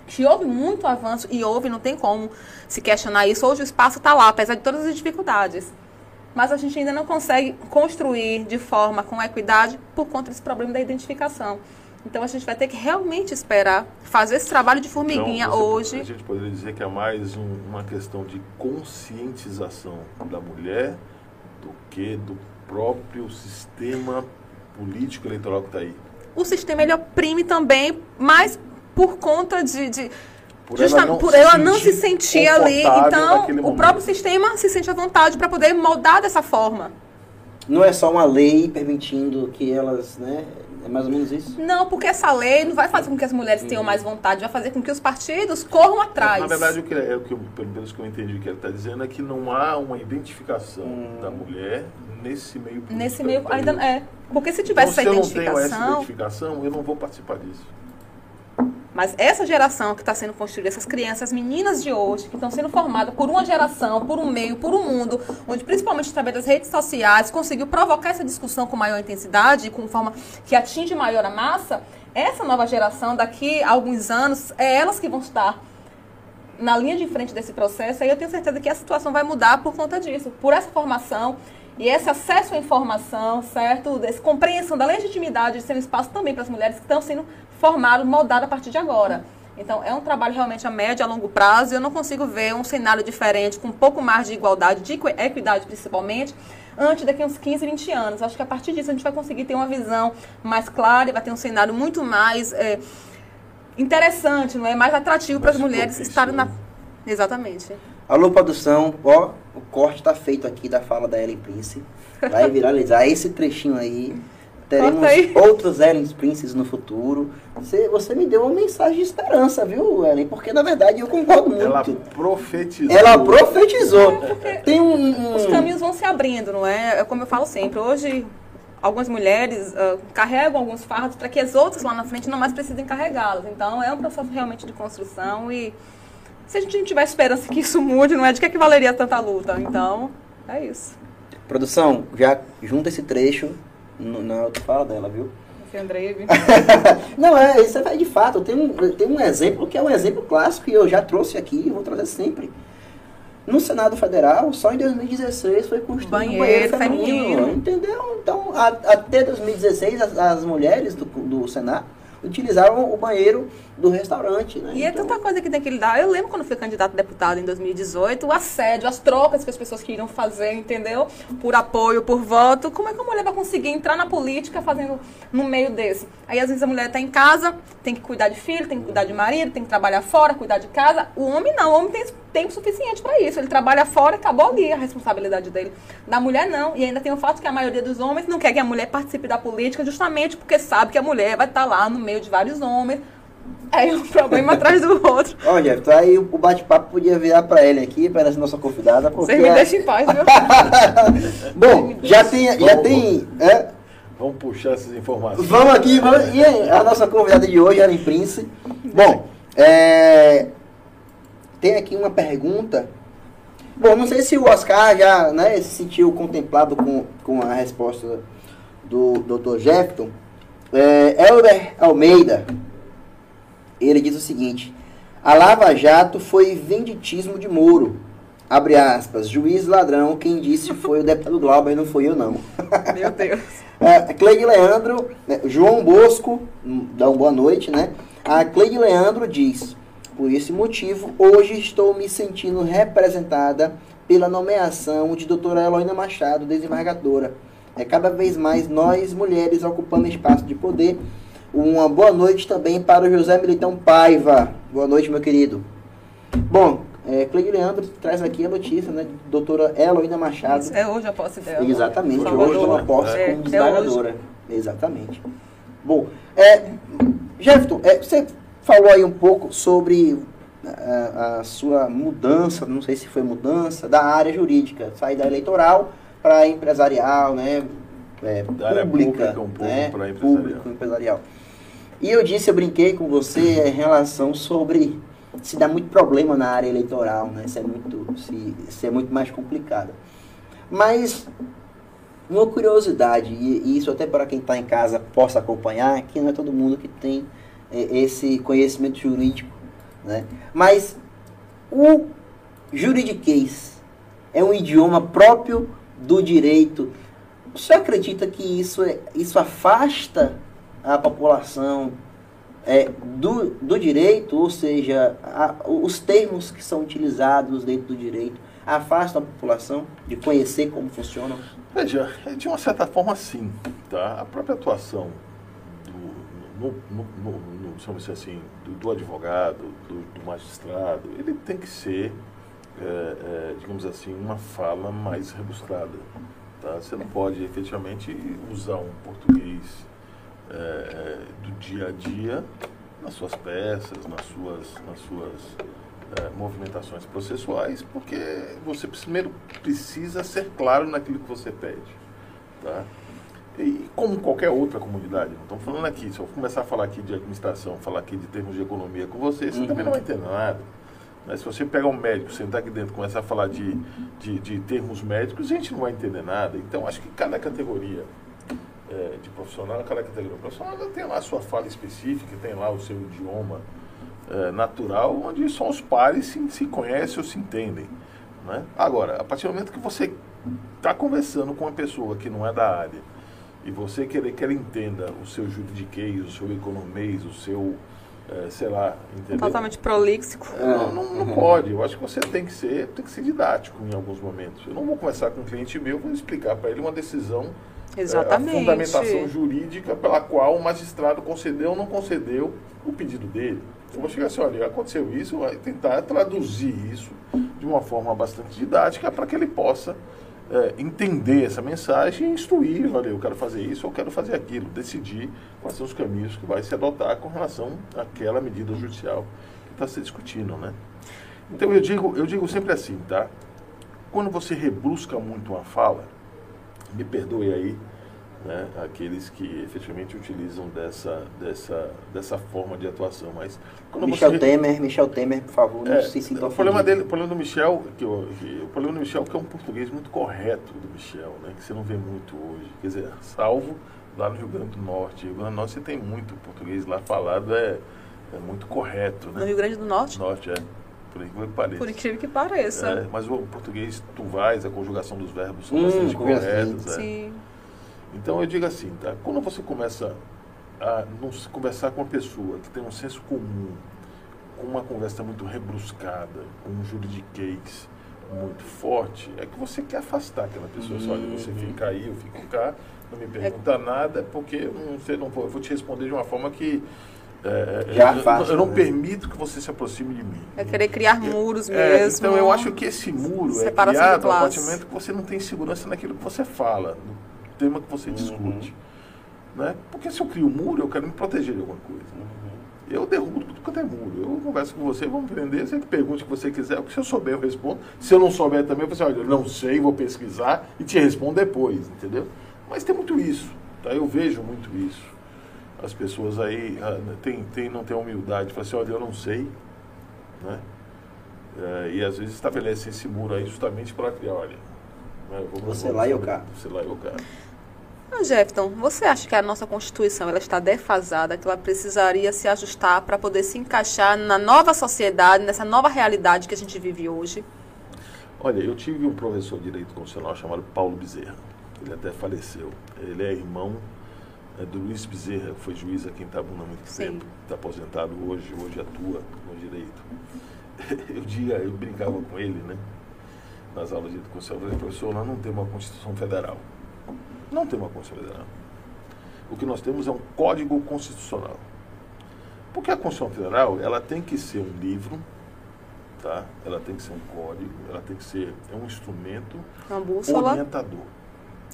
que houve muito avanço, e houve, não tem como se questionar isso. Hoje o espaço está lá, apesar de todas as dificuldades. Mas a gente ainda não consegue construir de forma com equidade por conta desse problema da identificação. Então a gente vai ter que realmente esperar fazer esse trabalho de formiguinha então, hoje. A gente poderia dizer que é mais um, uma questão de conscientização da mulher do que do próprio sistema político eleitoral que está aí. O sistema ele oprime também, mas por conta de, de por ela não, por ela não se sentir ali. Então, o próprio sistema se sente à vontade para poder moldar dessa forma. Não é só uma lei permitindo que elas, né, é mais ou menos isso? Não, porque essa lei não vai fazer com que as mulheres tenham mais vontade, vai fazer com que os partidos corram atrás. Na verdade, o que, é, o que pelo menos que eu entendi o que ele está dizendo é que não há uma identificação hum. da mulher nesse meio político. Nesse meio, ainda é. Porque se tivesse então, essa se identificação. Se eu não tenho essa identificação, eu não vou participar disso. Mas essa geração que está sendo construída, essas crianças, meninas de hoje, que estão sendo formadas por uma geração, por um meio, por um mundo, onde principalmente através das redes sociais conseguiu provocar essa discussão com maior intensidade, com forma que atinge maior a massa, essa nova geração, daqui a alguns anos, é elas que vão estar na linha de frente desse processo. E eu tenho certeza que a situação vai mudar por conta disso, por essa formação e esse acesso à informação, certo? Essa compreensão da legitimidade de ser um espaço também para as mulheres que estão sendo formadas, moldadas a partir de agora. Então, é um trabalho realmente a médio e a longo prazo. Eu não consigo ver um cenário diferente, com um pouco mais de igualdade, de equidade principalmente, antes daqui uns 15, 20 anos. Acho que a partir disso a gente vai conseguir ter uma visão mais clara e vai ter um cenário muito mais é, interessante, não é? mais atrativo para as mulheres estarem na. Exatamente. Alô, produção, ó, o corte está feito aqui da fala da Ellen Prince. Vai [LAUGHS] viralizar esse trechinho aí. Teremos outros Ellen Princes no futuro. Você, você me deu uma mensagem de esperança, viu, Ellen? Porque, na verdade, eu concordo muito. Ela profetizou. Ela profetizou. É Tem um, um, Os caminhos vão se abrindo, não é? É como eu falo sempre. Hoje, algumas mulheres uh, carregam alguns fardos para que as outras lá na frente não mais precisem carregá-los. Então, é um processo realmente de construção e se a gente não tiver esperança que isso mude, não é de que, é que valeria tanta luta. Então, é isso. Produção, já junta esse trecho no, na outra fala dela, viu? [LAUGHS] não, é, isso é de fato. Eu tenho, um, tenho um exemplo que é um exemplo clássico e eu já trouxe aqui e vou trazer sempre. No Senado Federal, só em 2016 foi construído banheiro, um banheiro feminino, feminino. Entendeu? Então, a, até 2016, as, as mulheres do, do Senado utilizavam o banheiro do restaurante. Né? E é então... é tanta coisa que tem que lidar. Eu lembro quando fui candidato a deputado em 2018, o assédio, as trocas que as pessoas queriam fazer, entendeu? Por apoio, por voto. Como é que a mulher vai conseguir entrar na política fazendo no meio desse? Aí às vezes a mulher está em casa, tem que cuidar de filho, tem que cuidar de marido, tem que trabalhar fora, cuidar de casa. O homem não, o homem tem tempo suficiente para isso. Ele trabalha fora, acabou ali a responsabilidade dele. Da mulher não. E ainda tem o fato que a maioria dos homens não quer que a mulher participe da política justamente porque sabe que a mulher vai estar tá lá no meio de vários homens é um problema [LAUGHS] atrás do outro. Olha, então aí o bate-papo podia virar para ele aqui, para essa nossa convidada. Porque... Você me deixa em paz, viu? [LAUGHS] Bom, já tem. Já tem é? Vamos puxar essas informações. Vamos aqui, vamos, e a nossa convidada de hoje, Ellen Prince. Bom, é, tem aqui uma pergunta. Bom, não sei se o Oscar já né, se sentiu contemplado com, com a resposta do Dr. Jefferson. É, Almeida ele diz o seguinte: a Lava Jato foi venditismo de Moro. Abre aspas, juiz ladrão, quem disse foi o deputado Glauber, não foi eu não. [LAUGHS] Meu Deus. [LAUGHS] é, Cleide Leandro, né, João Bosco, hum, dá uma boa noite, né? A Cleide Leandro diz, por esse motivo, hoje estou me sentindo representada pela nomeação de doutora Eloína Machado, desembargadora. É cada vez mais nós, mulheres, ocupando espaço de poder uma boa noite também para o José Militão Paiva. Boa noite, meu querido. Bom, é, Cleide Leandro traz aqui a notícia, né? Doutora Eloína Machado. é hoje a posse dela. Exatamente, hoje ela posse é, como desembargadora. É Exatamente. Bom, é, Jefferson, é, você falou aí um pouco sobre a, a, sua mudança, não sei se foi mudança, da área jurídica, sair da eleitoral para empresarial, né? É, pública, pública um pouco né? Público, empresarial. E eu disse, eu brinquei com você em relação sobre se dá muito problema na área eleitoral, né? Isso é muito, se, isso é muito mais complicado. Mas uma curiosidade, e isso até para quem está em casa possa acompanhar, que não é todo mundo que tem esse conhecimento jurídico, né? Mas o juridiquês é um idioma próprio do direito. Você acredita que isso, é, isso afasta a população é, do, do direito, ou seja, a, os termos que são utilizados dentro do direito, afastam a população de conhecer como funcionam? Veja, é de uma certa forma sim. Tá? A própria atuação no, no, no, no assim, do, do advogado, do, do, magistrado, ele tem que ser, é, é, digamos assim, uma fala mais rebuscada. Tá? Você não pode efetivamente usar um português é, é, do dia a dia nas suas peças, nas suas, nas suas é, movimentações processuais, porque você primeiro precisa ser claro naquilo que você pede. Tá? E como qualquer outra comunidade, não estamos falando aqui, se eu começar a falar aqui de administração, falar aqui de termos de economia com você, você uhum. também não vai entender nada. Mas se você pegar um médico, sentar aqui dentro e começar a falar de, de, de termos médicos, a gente não vai entender nada. Então, acho que cada categoria é, de profissional, cada categoria profissional tem lá a sua fala específica, tem lá o seu idioma é, natural, onde só os pares se, se conhecem ou se entendem. Né? Agora, a partir do momento que você está conversando com uma pessoa que não é da área, e você querer que ela entenda o seu juridiquês, o seu economês, o seu, é, sei lá, entendeu? Totalmente prolíxico. É, não, não, não pode. Eu acho que você tem que ser, tem que ser didático em alguns momentos. Eu não vou conversar com um cliente meu, vou explicar para ele uma decisão Exatamente. É, a fundamentação jurídica pela qual o magistrado concedeu ou não concedeu o pedido dele. Eu vou chegar assim, olha, aconteceu isso, vai tentar traduzir isso de uma forma bastante didática para que ele possa é, entender essa mensagem e instruir, olha, eu quero fazer isso, eu quero fazer aquilo, decidir quais são os caminhos que vai se adotar com relação àquela medida judicial que está se discutindo, né? Então eu digo, eu digo sempre assim, tá? Quando você rebrusca muito uma fala, me perdoe aí, né, aqueles que efetivamente utilizam dessa, dessa, dessa forma de atuação. Mas Michel você... Temer, Michel Temer, por favor, não é, se sinta o problema dele, O problema do Michel, que, eu, que, o problema do Michel é que é um português muito correto do Michel, né, que você não vê muito hoje. Quer dizer, salvo lá no Rio Grande do Norte. Rio Grande do Norte você tem muito português lá falado, é, é muito correto. Né? No Rio Grande do Norte? Norte, é. Por incrível que pareça. Por incrível que pareça. É, mas o português, tu vais, a conjugação dos verbos são hum, bastante corretas. É. Sim. Então eu digo assim, tá? Quando você começa a conversar com uma pessoa que tem um senso comum, com uma conversa muito rebruscada, com um juridiquês muito forte, é que você quer afastar aquela pessoa. Uhum. Olha, você fica aí, eu fico cá, não me pergunta é... nada, porque eu não, sei, não vou, eu vou te responder de uma forma que é, é Já eu, eu não né? permito que você se aproxime de mim. É querer criar muros é, mesmo. Então eu acho que esse muro é criado a partir do momento que você não tem segurança naquilo que você fala, tema que você uhum. discute. Né? Porque se eu crio um muro, eu quero me proteger de alguma coisa. Uhum. Eu derrubo tudo quanto é muro. Eu converso com você, vamos aprender. Você pergunte o que você quiser. O que se eu souber, eu respondo. Se eu não souber também, eu falo assim, olha, eu não sei, vou pesquisar e te respondo depois, entendeu? Mas tem muito isso. Tá? Eu vejo muito isso. As pessoas aí ah, tem, tem, não tem humildade. Falam assim, olha, eu não sei. Né? É, e às vezes estabelecem esse muro aí justamente para criar, olha, né, você lá e o cá. Você lá e o cá. Ah, Jefferson, você acha que a nossa Constituição ela está defasada, que ela precisaria se ajustar para poder se encaixar na nova sociedade, nessa nova realidade que a gente vive hoje? Olha, eu tive um professor de Direito Constitucional chamado Paulo Bezerra. Ele até faleceu. Ele é irmão é, do Luiz Bezerra, que foi juiz aqui em Tabuna há muito Sim. tempo. Está aposentado hoje, hoje atua no direito. [LAUGHS] Eu, dia, eu brincava com ele, né? Nas aulas de educação, eu falei, professor, nós não temos uma Constituição Federal. Não tem uma Constituição Federal. O que nós temos é um Código Constitucional. Porque a Constituição Federal, ela tem que ser um livro, tá? Ela tem que ser um código, ela tem que ser é um instrumento uma bússola. orientador.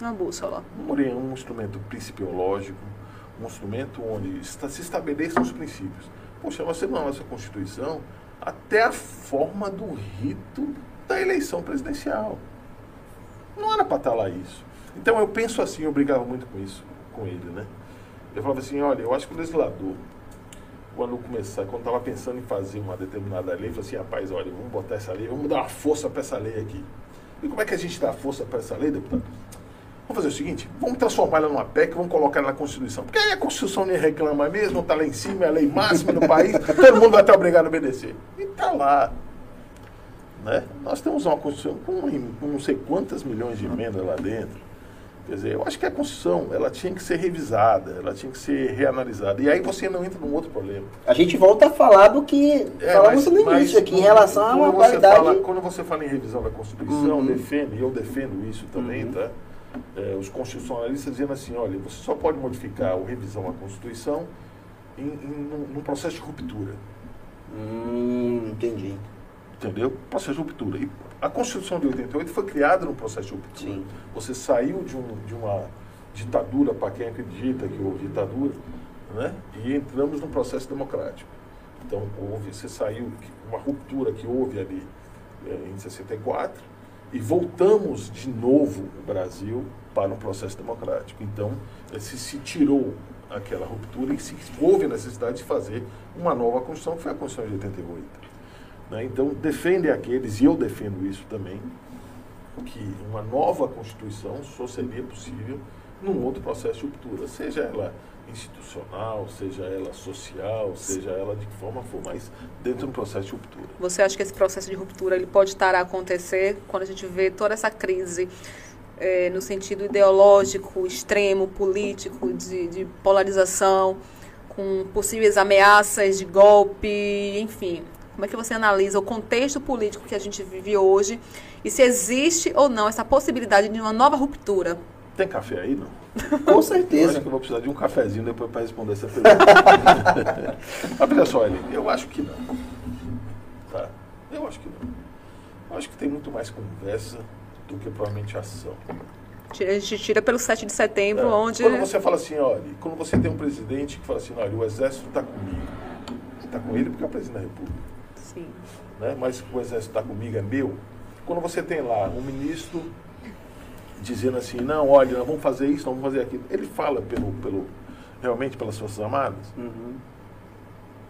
Uma bússola. Um, um instrumento principiológico, um instrumento onde está, se estabeleçam os princípios. Poxa, nós temos na nossa Constituição até a forma do rito da eleição presidencial. Não era para estar lá isso. Então eu penso assim, eu brigava muito com isso, com ele, né? Eu falava assim, olha, eu acho que o legislador, quando começar, quando estava pensando em fazer uma determinada lei, falei assim, rapaz, olha, vamos botar essa lei, vamos dar uma força para essa lei aqui. E como é que a gente dá força para essa lei, deputado? Vamos fazer o seguinte, vamos transformar ela numa PEC, vamos colocar ela na Constituição. Porque aí a Constituição nem reclama mesmo, está lá em cima, é a lei máxima do país, [LAUGHS] todo mundo vai estar obrigado a obedecer. E está lá. Né? Nós temos uma Constituição com não sei quantas milhões de emendas lá dentro. Quer dizer, eu acho que a Constituição ela tinha que ser revisada, ela tinha que ser reanalisada. E aí você não entra num outro problema. A gente volta a falar do que é, falamos mas, no início aqui, em relação a uma qualidade... Fala, quando você fala em revisão da Constituição, uhum. defende, e eu defendo isso também, uhum. tá? É, os constitucionalistas dizendo assim, olha, você só pode modificar ou revisão à Constituição em, em, num processo de ruptura. Hum, entendi. Entendeu? Processo de ruptura. E a Constituição de 88 foi criada no processo de ruptura. Sim. Você saiu de, um, de uma ditadura, para quem acredita que houve ditadura, né? e entramos num processo democrático. Então, houve, você saiu, uma ruptura que houve ali é, em 64, e voltamos de novo o Brasil para um processo democrático. Então, se, se tirou aquela ruptura e se houve a necessidade de fazer uma nova Constituição, que foi a Constituição de 88. Né? Então, defendem aqueles, e eu defendo isso também, que uma nova Constituição só seria possível num outro processo de ruptura, seja ela institucional, seja ela social, seja ela de que forma for, mas dentro de um processo de ruptura. Você acha que esse processo de ruptura ele pode estar a acontecer quando a gente vê toda essa crise é, no sentido ideológico, extremo, político, de, de polarização, com possíveis ameaças de golpe, enfim, como é que você analisa o contexto político que a gente vive hoje e se existe ou não essa possibilidade de uma nova ruptura? Tem café aí, não? [LAUGHS] Com certeza. Eu acho que eu vou precisar de um cafezinho depois para responder essa pergunta. [LAUGHS] Mas olha só, Eli, eu acho que não. Tá? Eu acho que não. Eu acho que tem muito mais conversa do que provavelmente ação. A gente tira pelo 7 de setembro, é. onde. Quando você fala assim, olha, quando você tem um presidente que fala assim, olha, o exército está comigo. Está com ele porque é o presidente da República. Sim. Né? Mas o exército está comigo, é meu. Quando você tem lá um ministro dizendo assim, não, olha, vamos fazer isso, vamos fazer aquilo. Ele fala pelo, pelo, realmente pelas Forças Armadas. Uhum.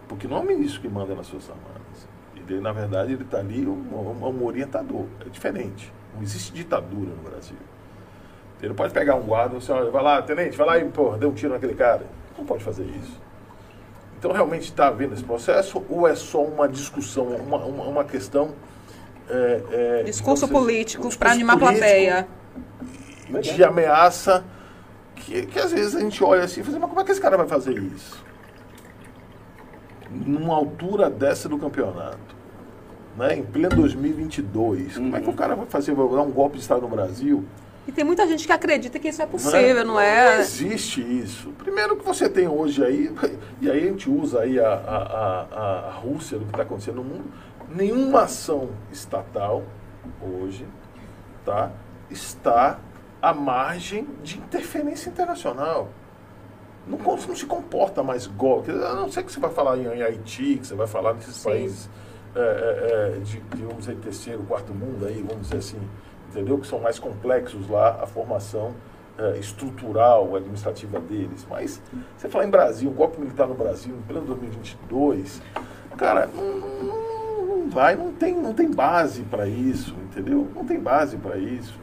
Porque não é o ministro que manda nas Forças Armadas. Ele, na verdade, ele está ali um, um, orientador. É diferente. Não existe ditadura no Brasil. Ele não pode pegar um guarda e você olha, vai lá, tenente, vai lá e pô, dê um tiro naquele cara. Não pode fazer isso. Então, realmente está havendo esse processo ou é só uma discussão, uma, uma, uma questão. É, é, discurso político para animar a plateia. De ameaça, que, que às vezes a gente olha assim e fala, assim, mas como é que esse cara vai fazer isso? Numa altura dessa do campeonato, né, em pleno 2022, uhum. como é que o cara vai fazer, vai dar um golpe de Estado no Brasil? E tem muita gente que acredita que isso é possível, não, é? Não, não existe isso. Primeiro que você tem hoje aí, [LAUGHS] e aí a gente usa aí a, a, a, a Rússia, do que está acontecendo no mundo, nenhuma ação estatal hoje tá, está à margem de interferência internacional. Não, não se comporta mais golpe. A não ser que você vai falar em, em Haiti, que você vai falar nesses Sim. países é, é, é de, de, vamos dizer, terceiro, quarto mundo aí, vamos dizer assim, entendeu? Que são mais complexos lá a formação é, estrutural, administrativa deles. Mas você fala em Brasil, golpe militar no Brasil, em pleno 2022, cara, não, não, vai, não tem, não tem base para isso, entendeu? Não tem base para isso.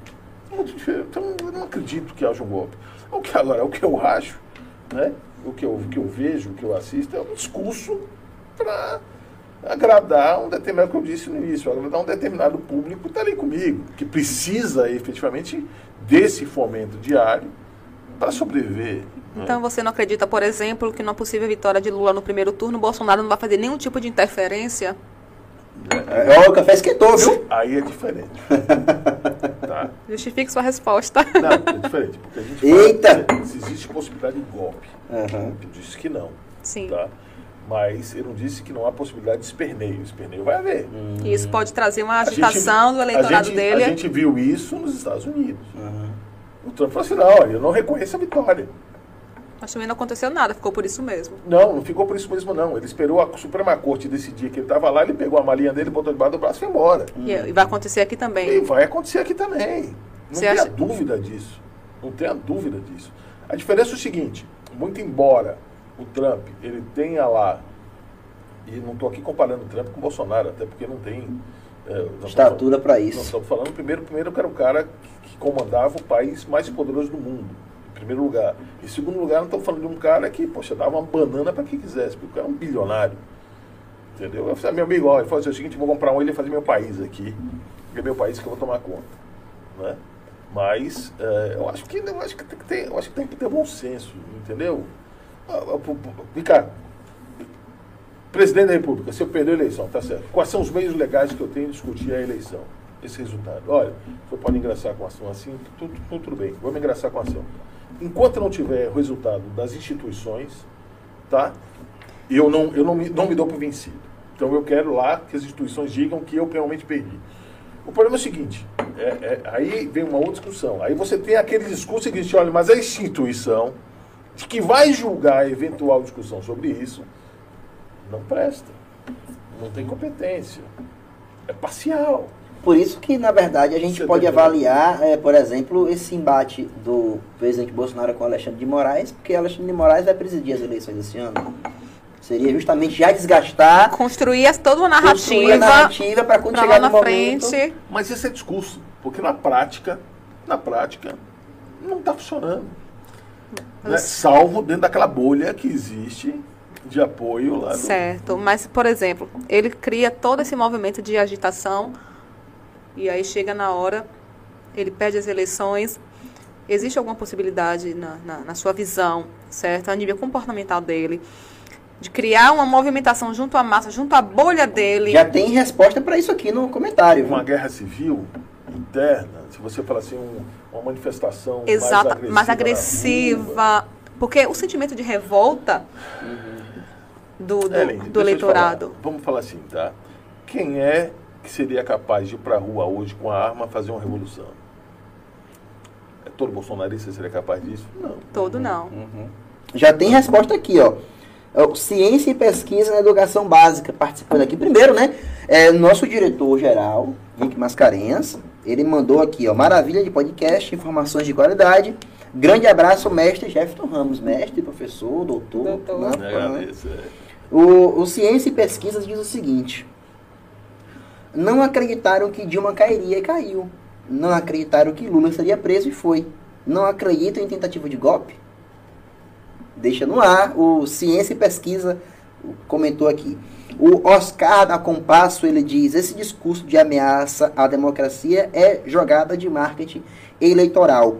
Então, eu não acredito que haja um golpe. O que agora, o que eu acho, né? O que eu, o que eu vejo, o que eu assisto é um discurso para agradar um determinado, como eu disse no início, agradar um determinado público que está ali comigo, que precisa efetivamente desse fomento diário para sobreviver. Né? Então você não acredita, por exemplo, que numa possível vitória de Lula no primeiro turno, Bolsonaro não vai fazer nenhum tipo de interferência? É, é, o café esquentou, viu? Aí é diferente. [LAUGHS] tá? Justifique sua resposta. Não, é diferente. Porque a gente Eita! Fala, se existe possibilidade de golpe. Uhum. Eu disse que não. Sim. Tá? Mas eu não disse que não há possibilidade de esperneio. Esperneio vai haver. Hum. Isso pode trazer uma agitação gente, do eleitorado a gente, dele. A gente viu isso nos Estados Unidos. Uhum. O Trump falou assim, não, eu não reconheço a vitória. Mas também não aconteceu nada, ficou por isso mesmo. Não, não ficou por isso mesmo não. Ele esperou a Suprema Corte decidir que ele estava lá, ele pegou a malinha dele, botou debaixo do braço e foi embora. Hum. E vai acontecer aqui também. E vai acontecer aqui também. Não Você tenha acha... dúvida disso. Não tenha dúvida disso. A diferença é o seguinte, muito embora o Trump ele tenha lá E não estou aqui comparando o Trump com o Bolsonaro, até porque não tem. É, Estatura para isso. Nós estamos falando primeiro, primeiro que era o cara que, que comandava o país mais poderoso do mundo em primeiro lugar. Em segundo lugar, não estamos falando de um cara que, poxa, dava uma banana para quem quisesse, porque o cara é um bilionário. Entendeu? Eu falei, meu amigo, ó, ele falou assim, é o seguinte, vou comprar um ele e fazer meu país aqui. É meu país que eu vou tomar conta. Né? Mas é, eu acho que eu acho que tem eu acho que tem que ter bom senso, entendeu? Ricardo, presidente da República, se eu perder a eleição, tá certo. Quais são os meios legais que eu tenho de discutir a eleição? Esse resultado. Olha, você pode engraçar com ação assim, tudo, tudo, tudo bem, vamos engraçar com ação. Enquanto não tiver resultado das instituições, tá? Eu não, eu não, me, não me dou por vencido. Então eu quero lá que as instituições digam que eu realmente perdi. O problema é o seguinte, é, é, aí vem uma outra discussão. Aí você tem aquele discurso seguinte, olha, mas a instituição que vai julgar a eventual discussão sobre isso não presta. Não tem competência. É parcial. Por isso que, na verdade, a gente você pode avaliar, é, por exemplo, esse embate do presidente Bolsonaro com Alexandre de Moraes, porque Alexandre de Moraes vai presidir as eleições desse ano. Seria justamente já desgastar. Construir toda uma narrativa. narrativa para quando chegar no momento. Frente. Mas esse é discurso. Porque na prática, na prática, não está funcionando. Né? Salvo dentro daquela bolha que existe de apoio lá. Certo. Mas, por exemplo, ele cria todo esse movimento de agitação e aí chega na hora, ele perde as eleições. Existe alguma possibilidade na, na, na sua visão, certo? A nível comportamental dele, de criar uma movimentação junto à massa, junto à bolha dele. Já tem resposta para isso aqui no comentário. Uma guerra civil interna, se você falar assim, um, uma manifestação Exata, mais agressiva, mais agressiva porque o sentimento de revolta uhum. do, do, Ellen, do eleitorado. Falar, vamos falar assim, tá? Quem é que seria capaz de ir para a rua hoje com a arma fazer uma revolução? É todo bolsonarista seria capaz disso? Não. Todo não. Uhum. Já tem resposta aqui, ó. É ciência e pesquisa na educação básica, participando aqui. Primeiro, né? É, nosso diretor-geral, Rick Mascarenhas, ele mandou aqui, ó, maravilha de podcast, informações de qualidade. Grande abraço, mestre Jefferson Ramos, mestre, professor, doutor. doutor. Né? Agradeço, é. o, o Ciência e Pesquisa diz o seguinte: não acreditaram que Dilma cairia e caiu. Não acreditaram que Lula seria preso e foi. Não acreditam em tentativa de golpe deixa no ar. O Ciência e Pesquisa comentou aqui. O Oscar da Compasso, ele diz, esse discurso de ameaça à democracia é jogada de marketing eleitoral.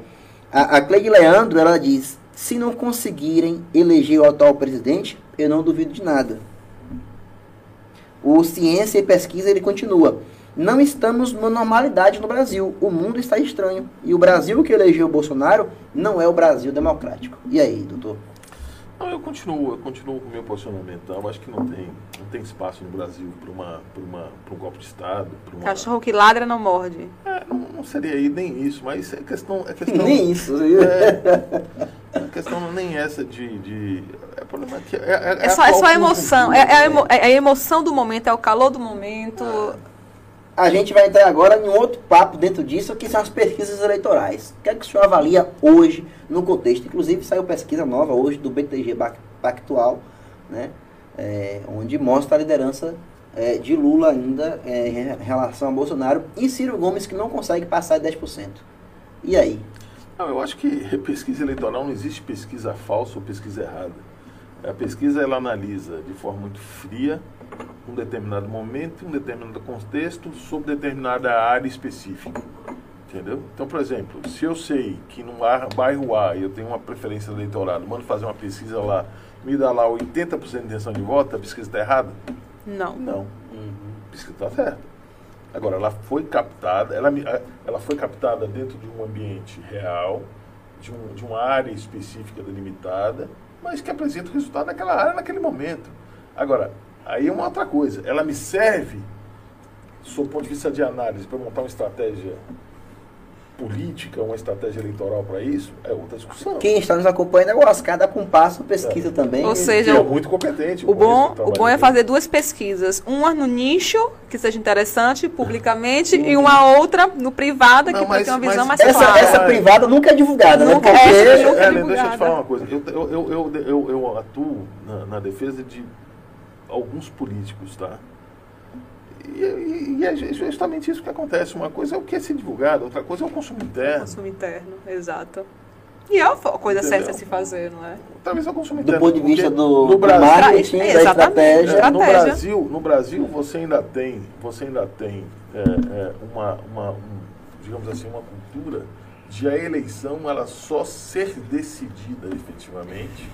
A, a Cleide Leandro, ela diz, se não conseguirem eleger o atual presidente, eu não duvido de nada. O Ciência e Pesquisa, ele continua. Não estamos numa normalidade no Brasil. O mundo está estranho. E o Brasil que elegeu o Bolsonaro não é o Brasil democrático. E aí, doutor? Não, eu continuo, eu continuo com o meu posicionamento. Eu acho que não tem, não tem espaço no Brasil para uma, uma, um golpe de Estado. Uma... Cachorro que ladra não morde. É, não, não, seria aí nem isso, mas é questão. É questão nem isso. É, a questão não é nem essa de. de é, problema que é, é, é, só, é só a emoção. É, é, a emo, é, a emoção do momento, é o calor do momento. A gente vai entrar agora em outro papo dentro disso, que são as pesquisas eleitorais. O que é que o senhor avalia hoje no contexto? Inclusive, saiu pesquisa nova hoje do BTG Pactual, né, é, onde mostra a liderança é, de Lula ainda é, em relação a Bolsonaro e Ciro Gomes, que não consegue passar de 10%. E aí? Não, eu acho que [LAUGHS] pesquisa eleitoral não existe pesquisa falsa ou pesquisa errada. A pesquisa ela analisa de forma muito fria um determinado momento, um determinado contexto, sobre determinada área específica. Entendeu? Então, por exemplo, se eu sei que no bairro A eu tenho uma preferência eleitoral, mando fazer uma pesquisa lá, me dá lá 80% de intenção de voto, a pesquisa está errada? Não. Não. Uhum. A pesquisa está certa. Agora, ela foi captada, ela, ela foi captada dentro de um ambiente real, de, um, de uma área específica delimitada, mas que apresenta o resultado daquela área naquele momento. Agora, Aí é uma outra coisa. Ela me serve, do ponto de vista de análise, para montar uma estratégia política, uma estratégia eleitoral para isso, é outra discussão. Quem está nos acompanhando é o Oscar da Compasso Pesquisa é. também. Ou seja, é muito competente. O bom, o bom é fazer duas pesquisas. Uma no nicho, que seja interessante publicamente, e uma outra no privada, que vai ter uma visão mais essa, clara. Essa privada nunca é divulgada, nunca né? Porque... É, nunca é, é Deixa eu te falar uma coisa. Eu, eu, eu, eu, eu atuo na, na defesa de alguns políticos, tá? E, e, e, é justamente isso que acontece. Uma coisa é o que é ser divulgado, outra coisa é o consumo interno. O consumo interno, exato. E é a coisa Entendeu? certa a se fazer, não é? Talvez é o consumo interno. Do ponto de vista do, no Brasil, marketing, da estratégia. É, no, Brasil, no Brasil, você ainda tem, você ainda tem é, é, uma, uma um, digamos assim, uma cultura de a eleição ela só ser decidida efetivamente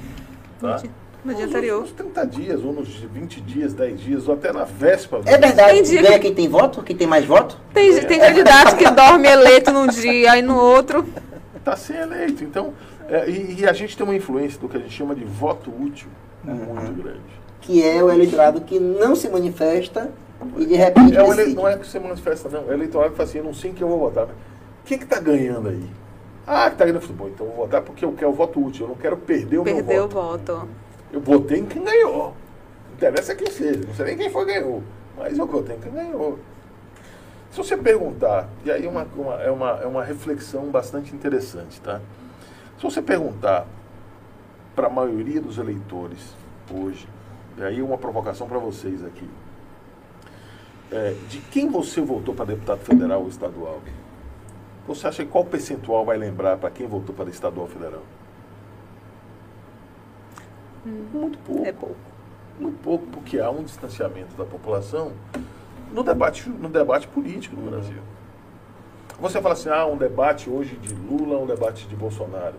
tá? No dia anterior. Nos 30 dias, ou nos 20 dias, 10 dias, ou até na véspera. É verdade, tem ganha quem tem voto, quem tem mais voto? Tem, é. tem candidato que dorme eleito num dia e no outro. Está sem eleito. Então, é, e, e, a gente tem uma influência do que a gente chama de voto útil uhum. muito grande. Que é o eleitorado que não se manifesta e de repente. É ele, não é que você manifesta, não. É o eleitorado que fala assim, eu não sei quem eu vou votar. Quem que está ganhando aí? Ah, que está ganhando futebol. Então eu vou votar porque eu quero o voto útil. Eu não quero perder o perder meu voto. Perder o voto. Eu votei em quem ganhou. Não interessa quem seja. Não sei nem quem foi ganhou. Mas eu votei em quem ganhou. Se você perguntar, e aí uma, uma, é, uma, é uma reflexão bastante interessante, tá? Se você perguntar para a maioria dos eleitores hoje, e aí uma provocação para vocês aqui, é, de quem você votou para deputado federal ou estadual? Você acha que qual percentual vai lembrar para quem votou para estadual ou federal? Hum, Muito pouco. É pouco. Muito pouco, porque há um distanciamento da população no debate, no debate político no Brasil. Você fala assim, ah, um debate hoje de Lula, um debate de Bolsonaro.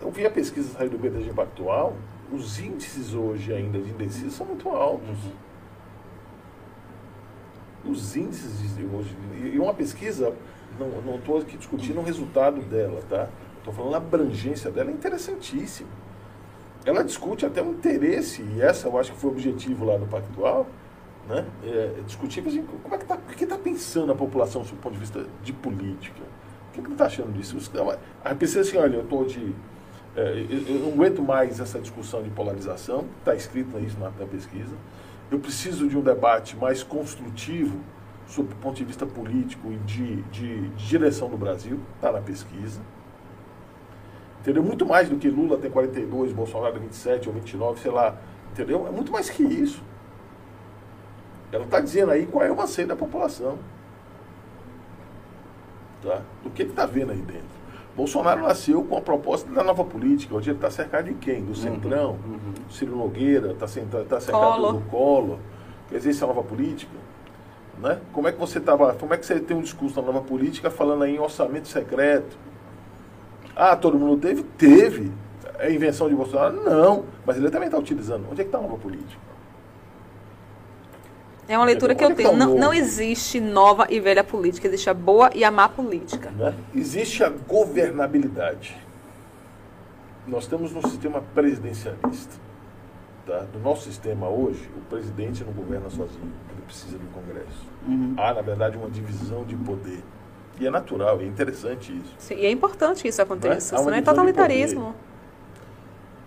Eu vi a pesquisa sair do BTG Pactual, os índices hoje ainda de indecisos são muito altos. Os índices de hoje. E uma pesquisa, não estou aqui discutindo o resultado dela, tá? Estou falando a abrangência dela, é interessantíssima. Ela discute até um interesse, e essa eu acho que foi o objetivo lá do Pactual, né? É, discutir assim, como é que está tá pensando a população do ponto de vista de política. O que, que está achando disso? A pessoa assim, olha, eu estou de. É, eu, não aguento mais essa discussão de polarização, está escrito isso na, na pesquisa. Eu preciso de um debate mais construtivo sob o ponto de vista político e de, de, de direção do Brasil, está na pesquisa. Entendeu? Muito mais do que Lula tem 42, Bolsonaro tem 27 ou 29, sei lá. Entendeu? É muito mais que isso. Ela está dizendo aí qual é o anseio da população. Tá? Do que ele está vendo aí dentro. Bolsonaro nasceu com a proposta da nova política. Hoje ele está cercado de quem? Do uhum. Centrão, uhum, uhum. Ciro Nogueira, está tá cercado Colo. do Collor. Quer dizer, isso é a nova política? Né? Como é que você tava, como é que você tem um discurso da nova política falando aí em orçamento secreto? Ah, todo mundo teve? Teve. É invenção de Bolsonaro? Não. Mas ele também está utilizando. Onde é que está a nova política? É uma leitura que eu tenho. Não, não, existe nova e velha política, existe a boa e a má política. Né? Existe a governabilidade. Nós estamos num sistema presidencialista. Tá? No nosso sistema hoje, o presidente não governa sozinho, ele precisa do Congresso. Uhum. Há, na verdade, uma divisão de poder. E é natural, é interessante isso. Sim, e é importante que isso aconteça, não é? senão é totalitarismo.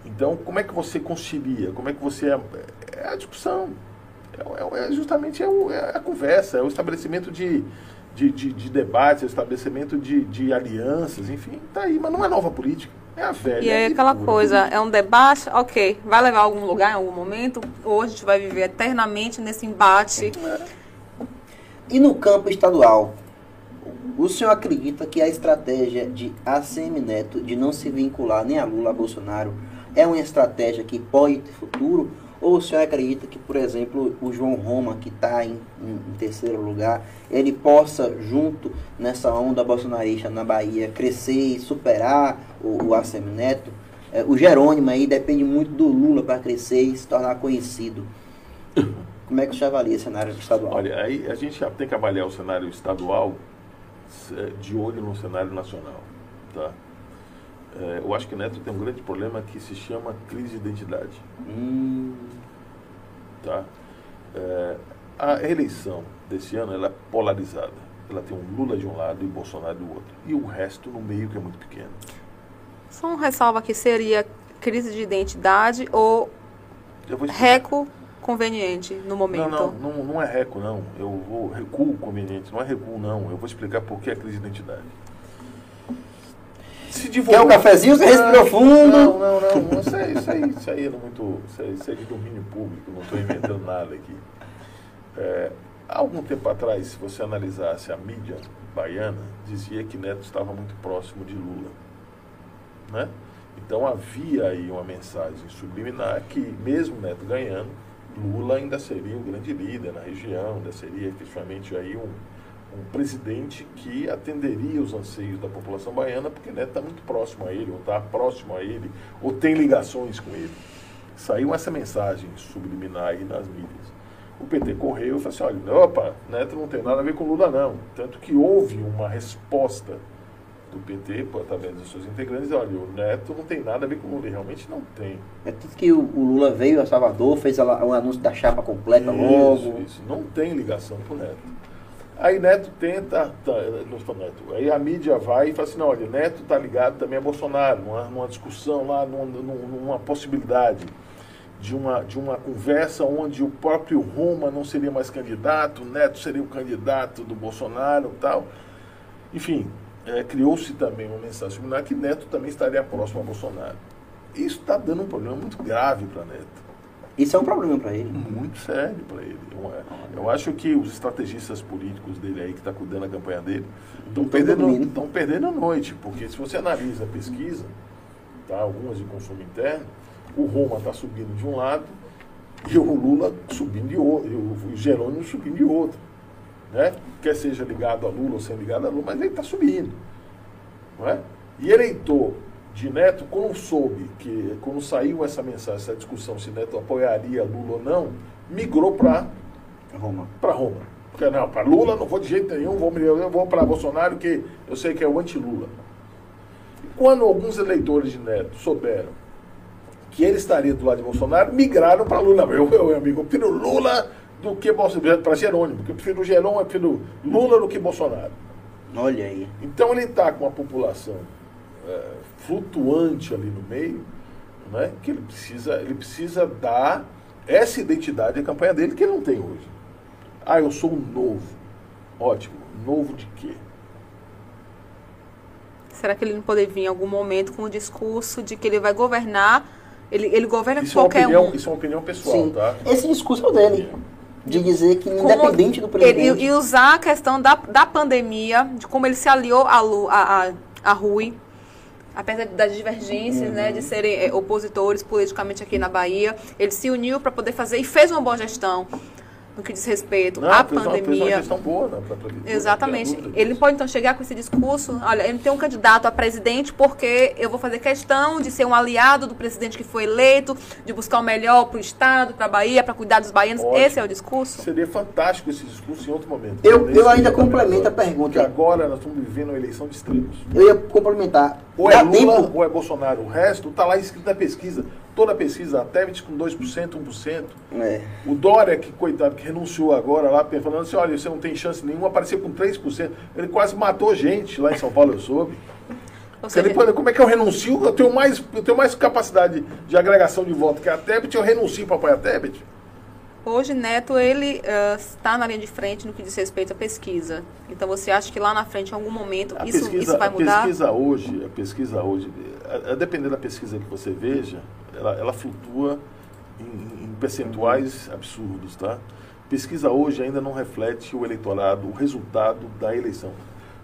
Então, como é que você concilia? Como é que você. É, é a discussão. É, é, é justamente é, o, é, a conversa, é o estabelecimento de, de, de, de debates, é o estabelecimento de, de alianças, enfim, tá aí, mas não é nova política. É a velha. E é aquela coisa, é um debate, ok, vai levar a algum lugar em algum momento, hoje a gente vai viver eternamente nesse embate. É. E no campo estadual, o senhor acredita que a estratégia de ACM Neto de não se vincular nem a Lula a Bolsonaro é uma estratégia que pode ter futuro? Ou o senhor acredita que, por exemplo, o João Roma, que está em, em, terceiro lugar, ele possa, junto nessa onda bolsonarista na Bahia, crescer e superar o, o ACM Neto? É, o Jerônimo aí depende muito do Lula para crescer e se tornar conhecido. Como é que o senhor avalia o cenário estadual? Olha, aí a gente já tem que avaliar o cenário estadual de olho no cenário nacional. Tá? É, eu acho que Neto tem um grande problema que se chama crise de identidade. Hum. Tá? É, a eleição desse ano ela é polarizada. Ela tem um Lula de um lado e Bolsonaro do outro. E o resto no meio que é muito pequeno. Só um ressalva que seria crise de identidade ou reco conveniente no momento? Não, não, não, não é reco, não. Eu vou recuo conveniente. Não é recuo, não. Eu vou explicar por que é crise de identidade. Se divulgou. Quer um cafezinho? Você respirou fundo. Não, não, não. Isso aí, isso aí, isso aí é muito. Isso aí, isso aí é de domínio público, não estou inventando nada aqui. É, há algum tempo atrás, se você analisasse a mídia baiana, dizia que Neto estava muito próximo de Lula. Né? Então havia aí uma mensagem subliminar que, mesmo Neto ganhando, Lula ainda seria o grande líder na região, ainda seria efetivamente aí um, um presidente que atenderia os anseios da população baiana, porque Neto está muito próximo a ele, ou está próximo a ele, ou tem ligações com ele. Saiu essa mensagem subliminar aí nas mídias. O PT correu e falou assim, olha, opa, Neto não tem nada a ver com Lula não. Tanto que houve uma resposta do PT, através dos seus integrantes, olha, o Neto não tem nada a ver com o Lula, realmente não tem. É tudo que o, o Lula veio a Salvador, fez o um anúncio da chapa completa isso, logo. Isso, não tem ligação com o Neto. Aí Neto tenta, tá, não Neto, aí a mídia vai e fala assim, não, olha, Neto está ligado também a Bolsonaro, numa, numa discussão lá, numa, numa, possibilidade de uma, de uma conversa onde o próprio Roma não seria mais candidato, Neto seria o candidato do Bolsonaro e tal. Enfim, é, criou-se também uma mensagem similar que Neto também estaria próximo a Bolsonaro. Isso está dando um problema muito grave para Neto. Isso é um problema para ele. Muito sério para ele. Eu, acho que os estrategistas políticos dele aí, que estão tá cuidando da campanha dele, estão perdendo, perdendo a noite. Porque se você analisa a pesquisa, tá, algumas de consumo interno, o Roma está subindo de um lado e o Lula subindo de outro, e o Jerônimo subindo de outro. Né? Quer seja ligado a Lula ou sem ligado a Lula, mas ele está subindo. Não é? E eleitor de Neto, quando soube que, quando saiu essa mensagem, essa discussão se Neto apoiaria Lula ou não, migrou para Roma. Para Roma. Porque não, para Lula não vou de jeito nenhum, vou, eu vou para Bolsonaro, que eu sei que é o anti-Lula. E quando alguns eleitores de Neto souberam que ele estaria do lado de Bolsonaro, migraram para Lula. Eu, meu amigo, eu prefiro Lula do que Bolsonaro, para Jerônimo, porque eu prefiro Jerônimo, eu prefiro Lula do que Bolsonaro. Olha aí. Então ele está com uma população é, flutuante ali no meio, né, que ele precisa, ele precisa dar essa identidade à campanha dele que ele não tem hoje. Ah, eu sou um novo. Ótimo. Novo de quê? Será que ele não poderia vir em algum momento com o discurso de que ele vai governar? Ele, ele governa isso qualquer é opinião, um. Isso é uma opinião pessoal, Sim. tá? Esse discurso é dele. De dizer que independente como, do presidente. e usar a questão da, da pandemia, de como ele se aliou a, a, a, a Rui, apesar das divergências, uhum. né, de serem é, opositores politicamente aqui na Bahia, ele se uniu para poder fazer e fez uma boa gestão no que diz respeito Não, à pandemia. Uma, questão boa, né, pra, Exatamente. Ele pode então chegar com esse discurso, olha, ele tem um candidato a presidente porque eu vou fazer questão de ser um aliado do presidente que foi eleito, de buscar o melhor para o Estado, para a Bahia, para cuidar dos baianos. Ótimo. Esse é o discurso? Seria fantástico esse discurso em outro momento. Eu, eu ainda complemento a pergunta. Porque agora nós estamos vivendo uma eleição de extremos. Eu ia complementar. Ou é Lula tempo... ou é Bolsonaro. O resto está lá escrito na pesquisa toda a pesquisa, a Tebet com 2%, 1%. É. O Dória, que coitado, que renunciou agora lá, falando assim, olha, você não tem chance nenhuma, apareceu com 3%. Ele quase matou gente lá em São Paulo, eu soube. Seja, ele, como é que eu renuncio? Eu tenho mais, eu tenho mais capacidade de agregação de voto que a Tebet, eu renuncio para apoiar a Tebet? Hoje, Neto, ele uh, está na linha de frente no que diz respeito à pesquisa. Então, você acha que lá na frente, em algum momento, isso, pesquisa, isso vai mudar? A pesquisa hoje, a pesquisa hoje, a, a depender da pesquisa que você veja, ela, ela flutua em, em, percentuais absurdos, tá? Pesquisa hoje ainda não reflete o eleitorado, o resultado da eleição.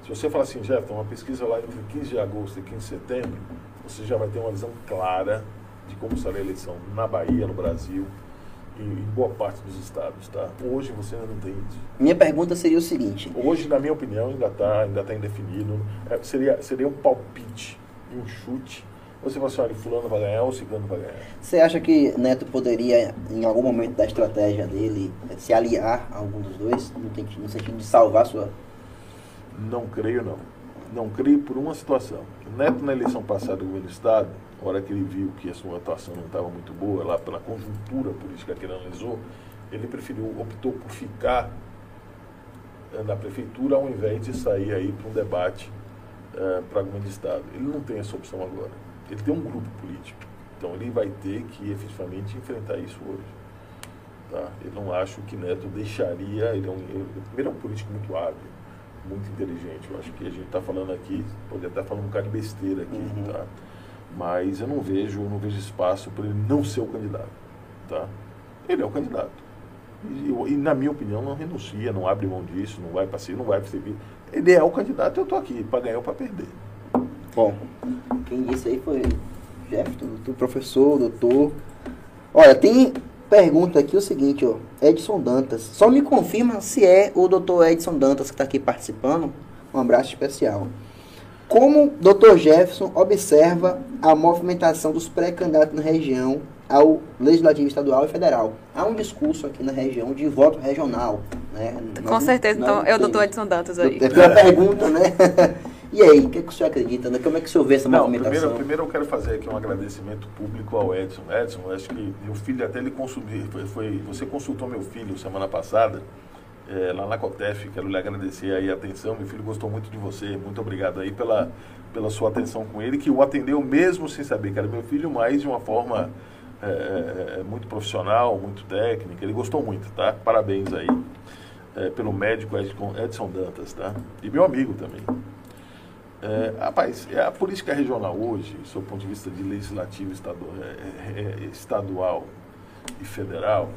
Se você falar assim, Jefferson, uma pesquisa lá entre 15 de agosto e 15 de setembro, você já vai ter uma visão clara de como será a eleição na Bahia, no Brasil, em boa parte dos estados, tá? Hoje você ainda não tem isso. Minha pergunta seria o seguinte. Hoje, na minha opinião, ainda está ainda tá indefinido. É, seria, seria um palpite e um chute você fala assim, olha, fulano vai ganhar ou ciclano vai ganhar. Você acha que Neto poderia, em algum momento da estratégia dele, se aliar a algum dos dois, no, no sentido de salvar a sua... Não creio, não. Não creio por uma situação. Neto, na eleição passada do governo do Estado, hora que ele viu que a sua atuação não estava muito boa, lá pela conjuntura política que ele analisou, ele preferiu, optou por ficar eh, na prefeitura ao invés de sair aí para um debate uh, para governo do Estado. Ele não tem essa opção agora ele tem um grupo político. Então ele vai ter que efetivamente enfrentar isso hoje. Tá? Eu não acho que Neto deixaria. Ele, é um, ele primeiro é um político muito hábil, muito inteligente. Eu acho que a gente está falando aqui, pode até falar um bocado de besteira aqui, Uhum. tá? Mas eu não vejo, não vejo espaço para ele não ser o candidato, tá? Ele é o candidato. E, e, na minha opinião, não renuncia, não abre mão disso, não vai para si, não vai para servir. Ele é o candidato eu estou aqui para ganhar ou para perder. Bom, quem disse aí foi Jefferson, doutor, professor, doutor. Olha, tem pergunta aqui o seguinte, ó. Edson Dantas. Só me confirma se é o doutor Edson Dantas que está aqui participando. Um abraço especial. Como o doutor Jefferson observa a movimentação dos pré-candidatos na região ao Legislativo Estadual e Federal? Há um discurso aqui na região de voto regional. Né? Com Nós- certeza, nós então, é o doutor. Edson Dantas aí. É pela pergunta, né? [LAUGHS] E aí, o que, que o senhor acredita? Né? Como é que o senhor vê essa Não, movimentação? primeiro, primeiro eu quero fazer aqui um agradecimento público ao Edson. Edson, eu acho que meu filho até ele consumiu, foi, foi- você consultou meu filho semana passada, eh, lá na Cotef, quero lhe agradecer aí a atenção, meu filho gostou muito de você, muito obrigado aí pela, pela sua atenção com ele, que o atendeu mesmo sem saber que era meu filho, mas de uma forma eh, eh, muito profissional, muito técnica, ele gostou muito, tá? Parabéns aí eh, pelo médico Edson, Dantas, tá? E meu amigo também. É, rapaz, é a política regional hoje, do ponto de vista de legislativo estadual, é, é, estadual e federal,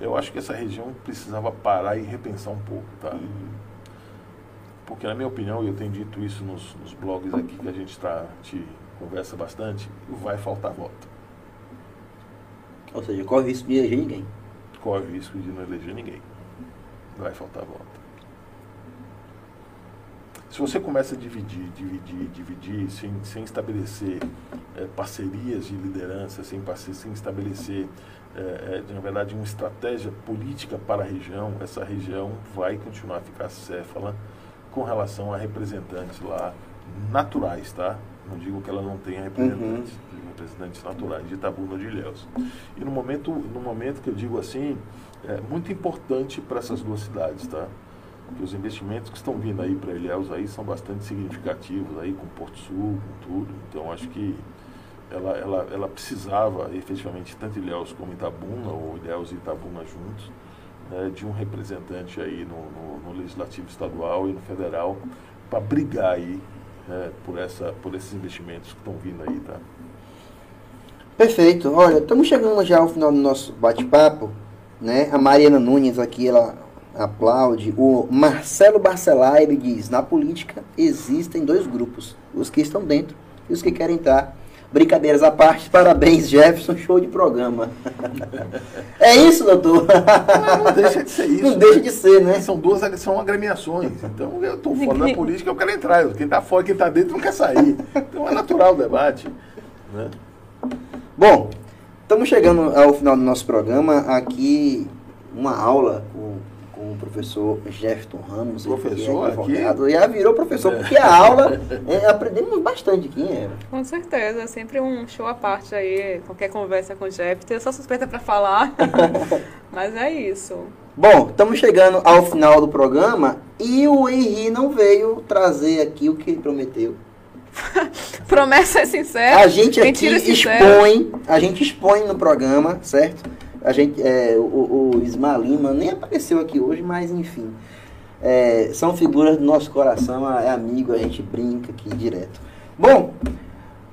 eu acho que essa região precisava parar e repensar um pouco, tá? Porque, na minha opinião, e eu tenho dito isso nos, nos blogs aqui que a gente tá, te conversa bastante, vai faltar voto. Ou seja, corre o risco de eleger ninguém. Corre o risco de não eleger ninguém. Vai faltar voto. Se você começa a dividir, dividir, dividir, sem, sem estabelecer eh, parcerias de liderança, sem, sem estabelecer, eh, eh, na verdade, uma estratégia política para a região, essa região vai continuar a ficar céfala com relação a representantes lá naturais, tá? Não digo que ela não tenha representantes, digo representantes naturais de Itabuna ou de Ilhéus. E no momento, no momento que eu digo assim, é muito importante para essas duas cidades, tá? que os investimentos que estão vindo aí para Ilhéus aí são bastante significativos aí com Porto Sul, com tudo. Então acho que ela, ela, ela precisava efetivamente tanto Ilhéus como Itabuna ou Ilhéus e Itabuna juntos né, de um representante aí no, no, no legislativo estadual e no federal para brigar aí né, por essa por esses investimentos que estão vindo aí, tá? Perfeito. Olha, estamos chegando já ao final do nosso bate-papo. Né? A Mariana Nunes aqui, ela aplaude. O Marcelo Barcelai ele diz: na política existem dois grupos, os que estão dentro e os que querem entrar. Brincadeiras à parte, parabéns, Jefferson, show de programa. [LAUGHS] é isso, doutor? Não, não deixa de ser isso. Não deixa de ser, né? São duas são agremiações. Então eu estou fora da política, eu quero entrar. Quem está fora, quem está dentro não quer sair. Então é natural o debate. Né? Bom, estamos chegando ao final do nosso programa. Aqui, uma aula com, o professor Jefferson Ramos. que Professor é aqui? Já virou professor, porque a aula, é, aprendemos bastante aqui. É. Com certeza, é sempre um show à parte aí, qualquer conversa com o Jeff. Eu sou suspeita para falar, [LAUGHS] mas é isso. Bom, estamos chegando ao final do programa e o Henri não veio trazer aqui o que ele prometeu. [LAUGHS] Promessa é sincera. A gente aqui sincera. expõe, a gente expõe no programa, certo? A gente, é, o, o Ismael Lima nem apareceu aqui hoje, mas enfim. É, são figuras do nosso coração, é amigo, a gente brinca aqui direto. Bom,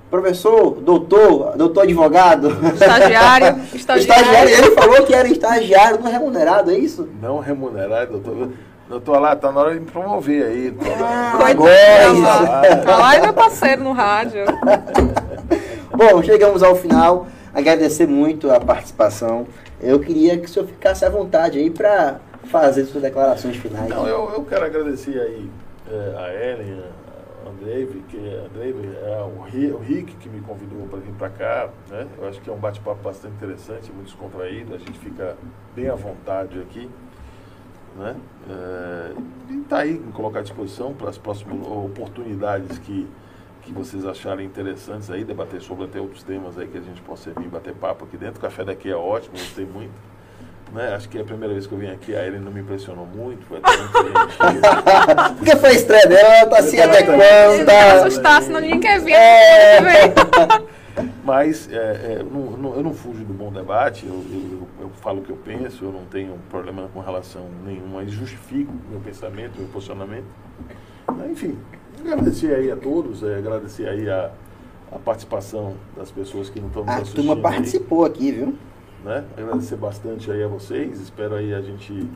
professor, doutor, doutor advogado. Estagiário, [LAUGHS] estagiário. estagiário, ele falou que era estagiário não remunerado, é isso? Não remunerado, doutor. Doutor lá, tá na hora de me promover aí. Ah, agora é isso. Tá lá é meu parceiro no rádio. [LAUGHS] Bom, chegamos ao final. Agradecer muito a participação. Eu queria que o senhor ficasse à vontade aí para fazer suas declarações finais. Não, eu, eu quero agradecer aí eh, a Ellen, a Andreve, que a Andreve, é o, o Rick que me convidou para vir para cá. Né? Eu acho que é um bate-papo bastante interessante, muito descontraído. A gente fica bem à vontade aqui. Né? Eh, e está aí, colocar à disposição para as próximas oportunidades que, que vocês acharem interessantes aí, debater sobre até outros temas aí que a gente possa vir bater papo aqui dentro. O café daqui é ótimo, gostei muito. Né? Acho que é a primeira vez que eu vim aqui, a Ellen não me impressionou muito, foi. Porque foi a estreia dela, ela tá se adequando. Tá... assustar, senão ninguém quer vir. É. [LAUGHS] Mas é, é, não, não, eu não fujo do bom debate, eu, eu, eu, falo o que eu penso, eu não tenho problema com relação nenhuma, e justifico meu pensamento, meu posicionamento. Enfim, agradecer aí a todos, é, agradecer aí a, a participação das pessoas que não estão nos A assistindo. turma aí, participou aqui, viu? né? Agradecer bastante aí a vocês, espero aí a gente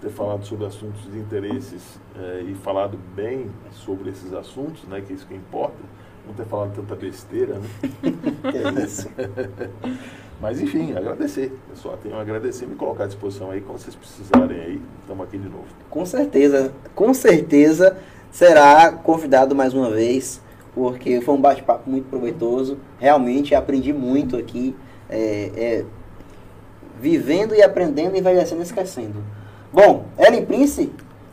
ter falado sobre assuntos de interesses é, e falado bem sobre esses assuntos, né? Que é isso que importa não ter falado tanta besteira, né? [LAUGHS] Que é isso. [LAUGHS] Mas enfim, agradecer. Eu só tenho a agradecer e me colocar à disposição aí quando vocês precisarem aí. Estamos aqui de novo. Com certeza, com certeza será convidado mais uma vez, porque foi um bate-papo muito proveitoso. Realmente aprendi muito aqui, é, é, vivendo e aprendendo, envelhecendo e esquecendo. Bom, Ellen Prince,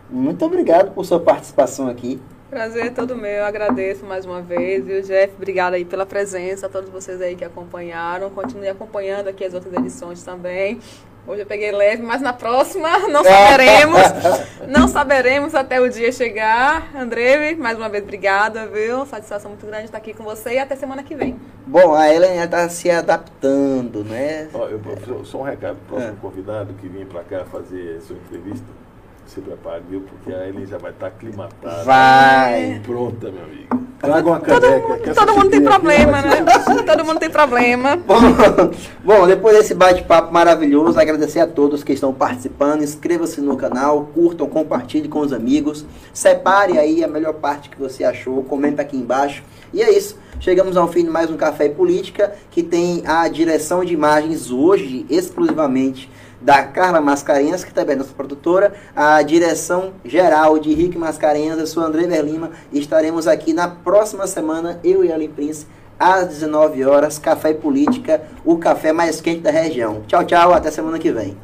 muito obrigado por sua participação aqui. Prazer é todo meu, eu agradeço mais uma vez, viu, Jeff? Obrigada aí pela presença, a todos vocês aí que acompanharam. Continue acompanhando aqui as outras edições também. Hoje eu peguei leve, mas na próxima não [LAUGHS] saberemos. não saberemos até o dia chegar. André, mais uma vez, obrigada, viu? Satisfação muito grande estar aqui com você e até semana que vem. Bom, a Ellen está se adaptando, né? Ó, eu, só- um recado, o próximo convidado que vem para cá fazer sua entrevista, se prepare, viu? Porque a Ellen já vai estar aclimatada. Vai. Pronta, meu amigo. Traga uma caneca. que essa Todo mundo tem aqui problema, vai né? [LAUGHS] Todo mundo tem problema. Bom, [LAUGHS] bom, depois desse bate-papo maravilhoso, agradecer a todos que estão participando. Inscreva-se no canal, curtam, compartilhe com os amigos. Separe aí a melhor parte que você achou, comenta aqui embaixo. E é isso. Chegamos ao fim de mais um Café e Política, que tem a direção de imagens hoje, exclusivamente, da Carla Mascarenhas, que também é nossa produtora, a direção geral de Henrique Mascarenhas, eu sou André Verlima, e estaremos aqui na próxima semana, eu e Ellen Prince, às 19 horas, Café Política, o café mais quente da região. Tchau, tchau, até semana que vem.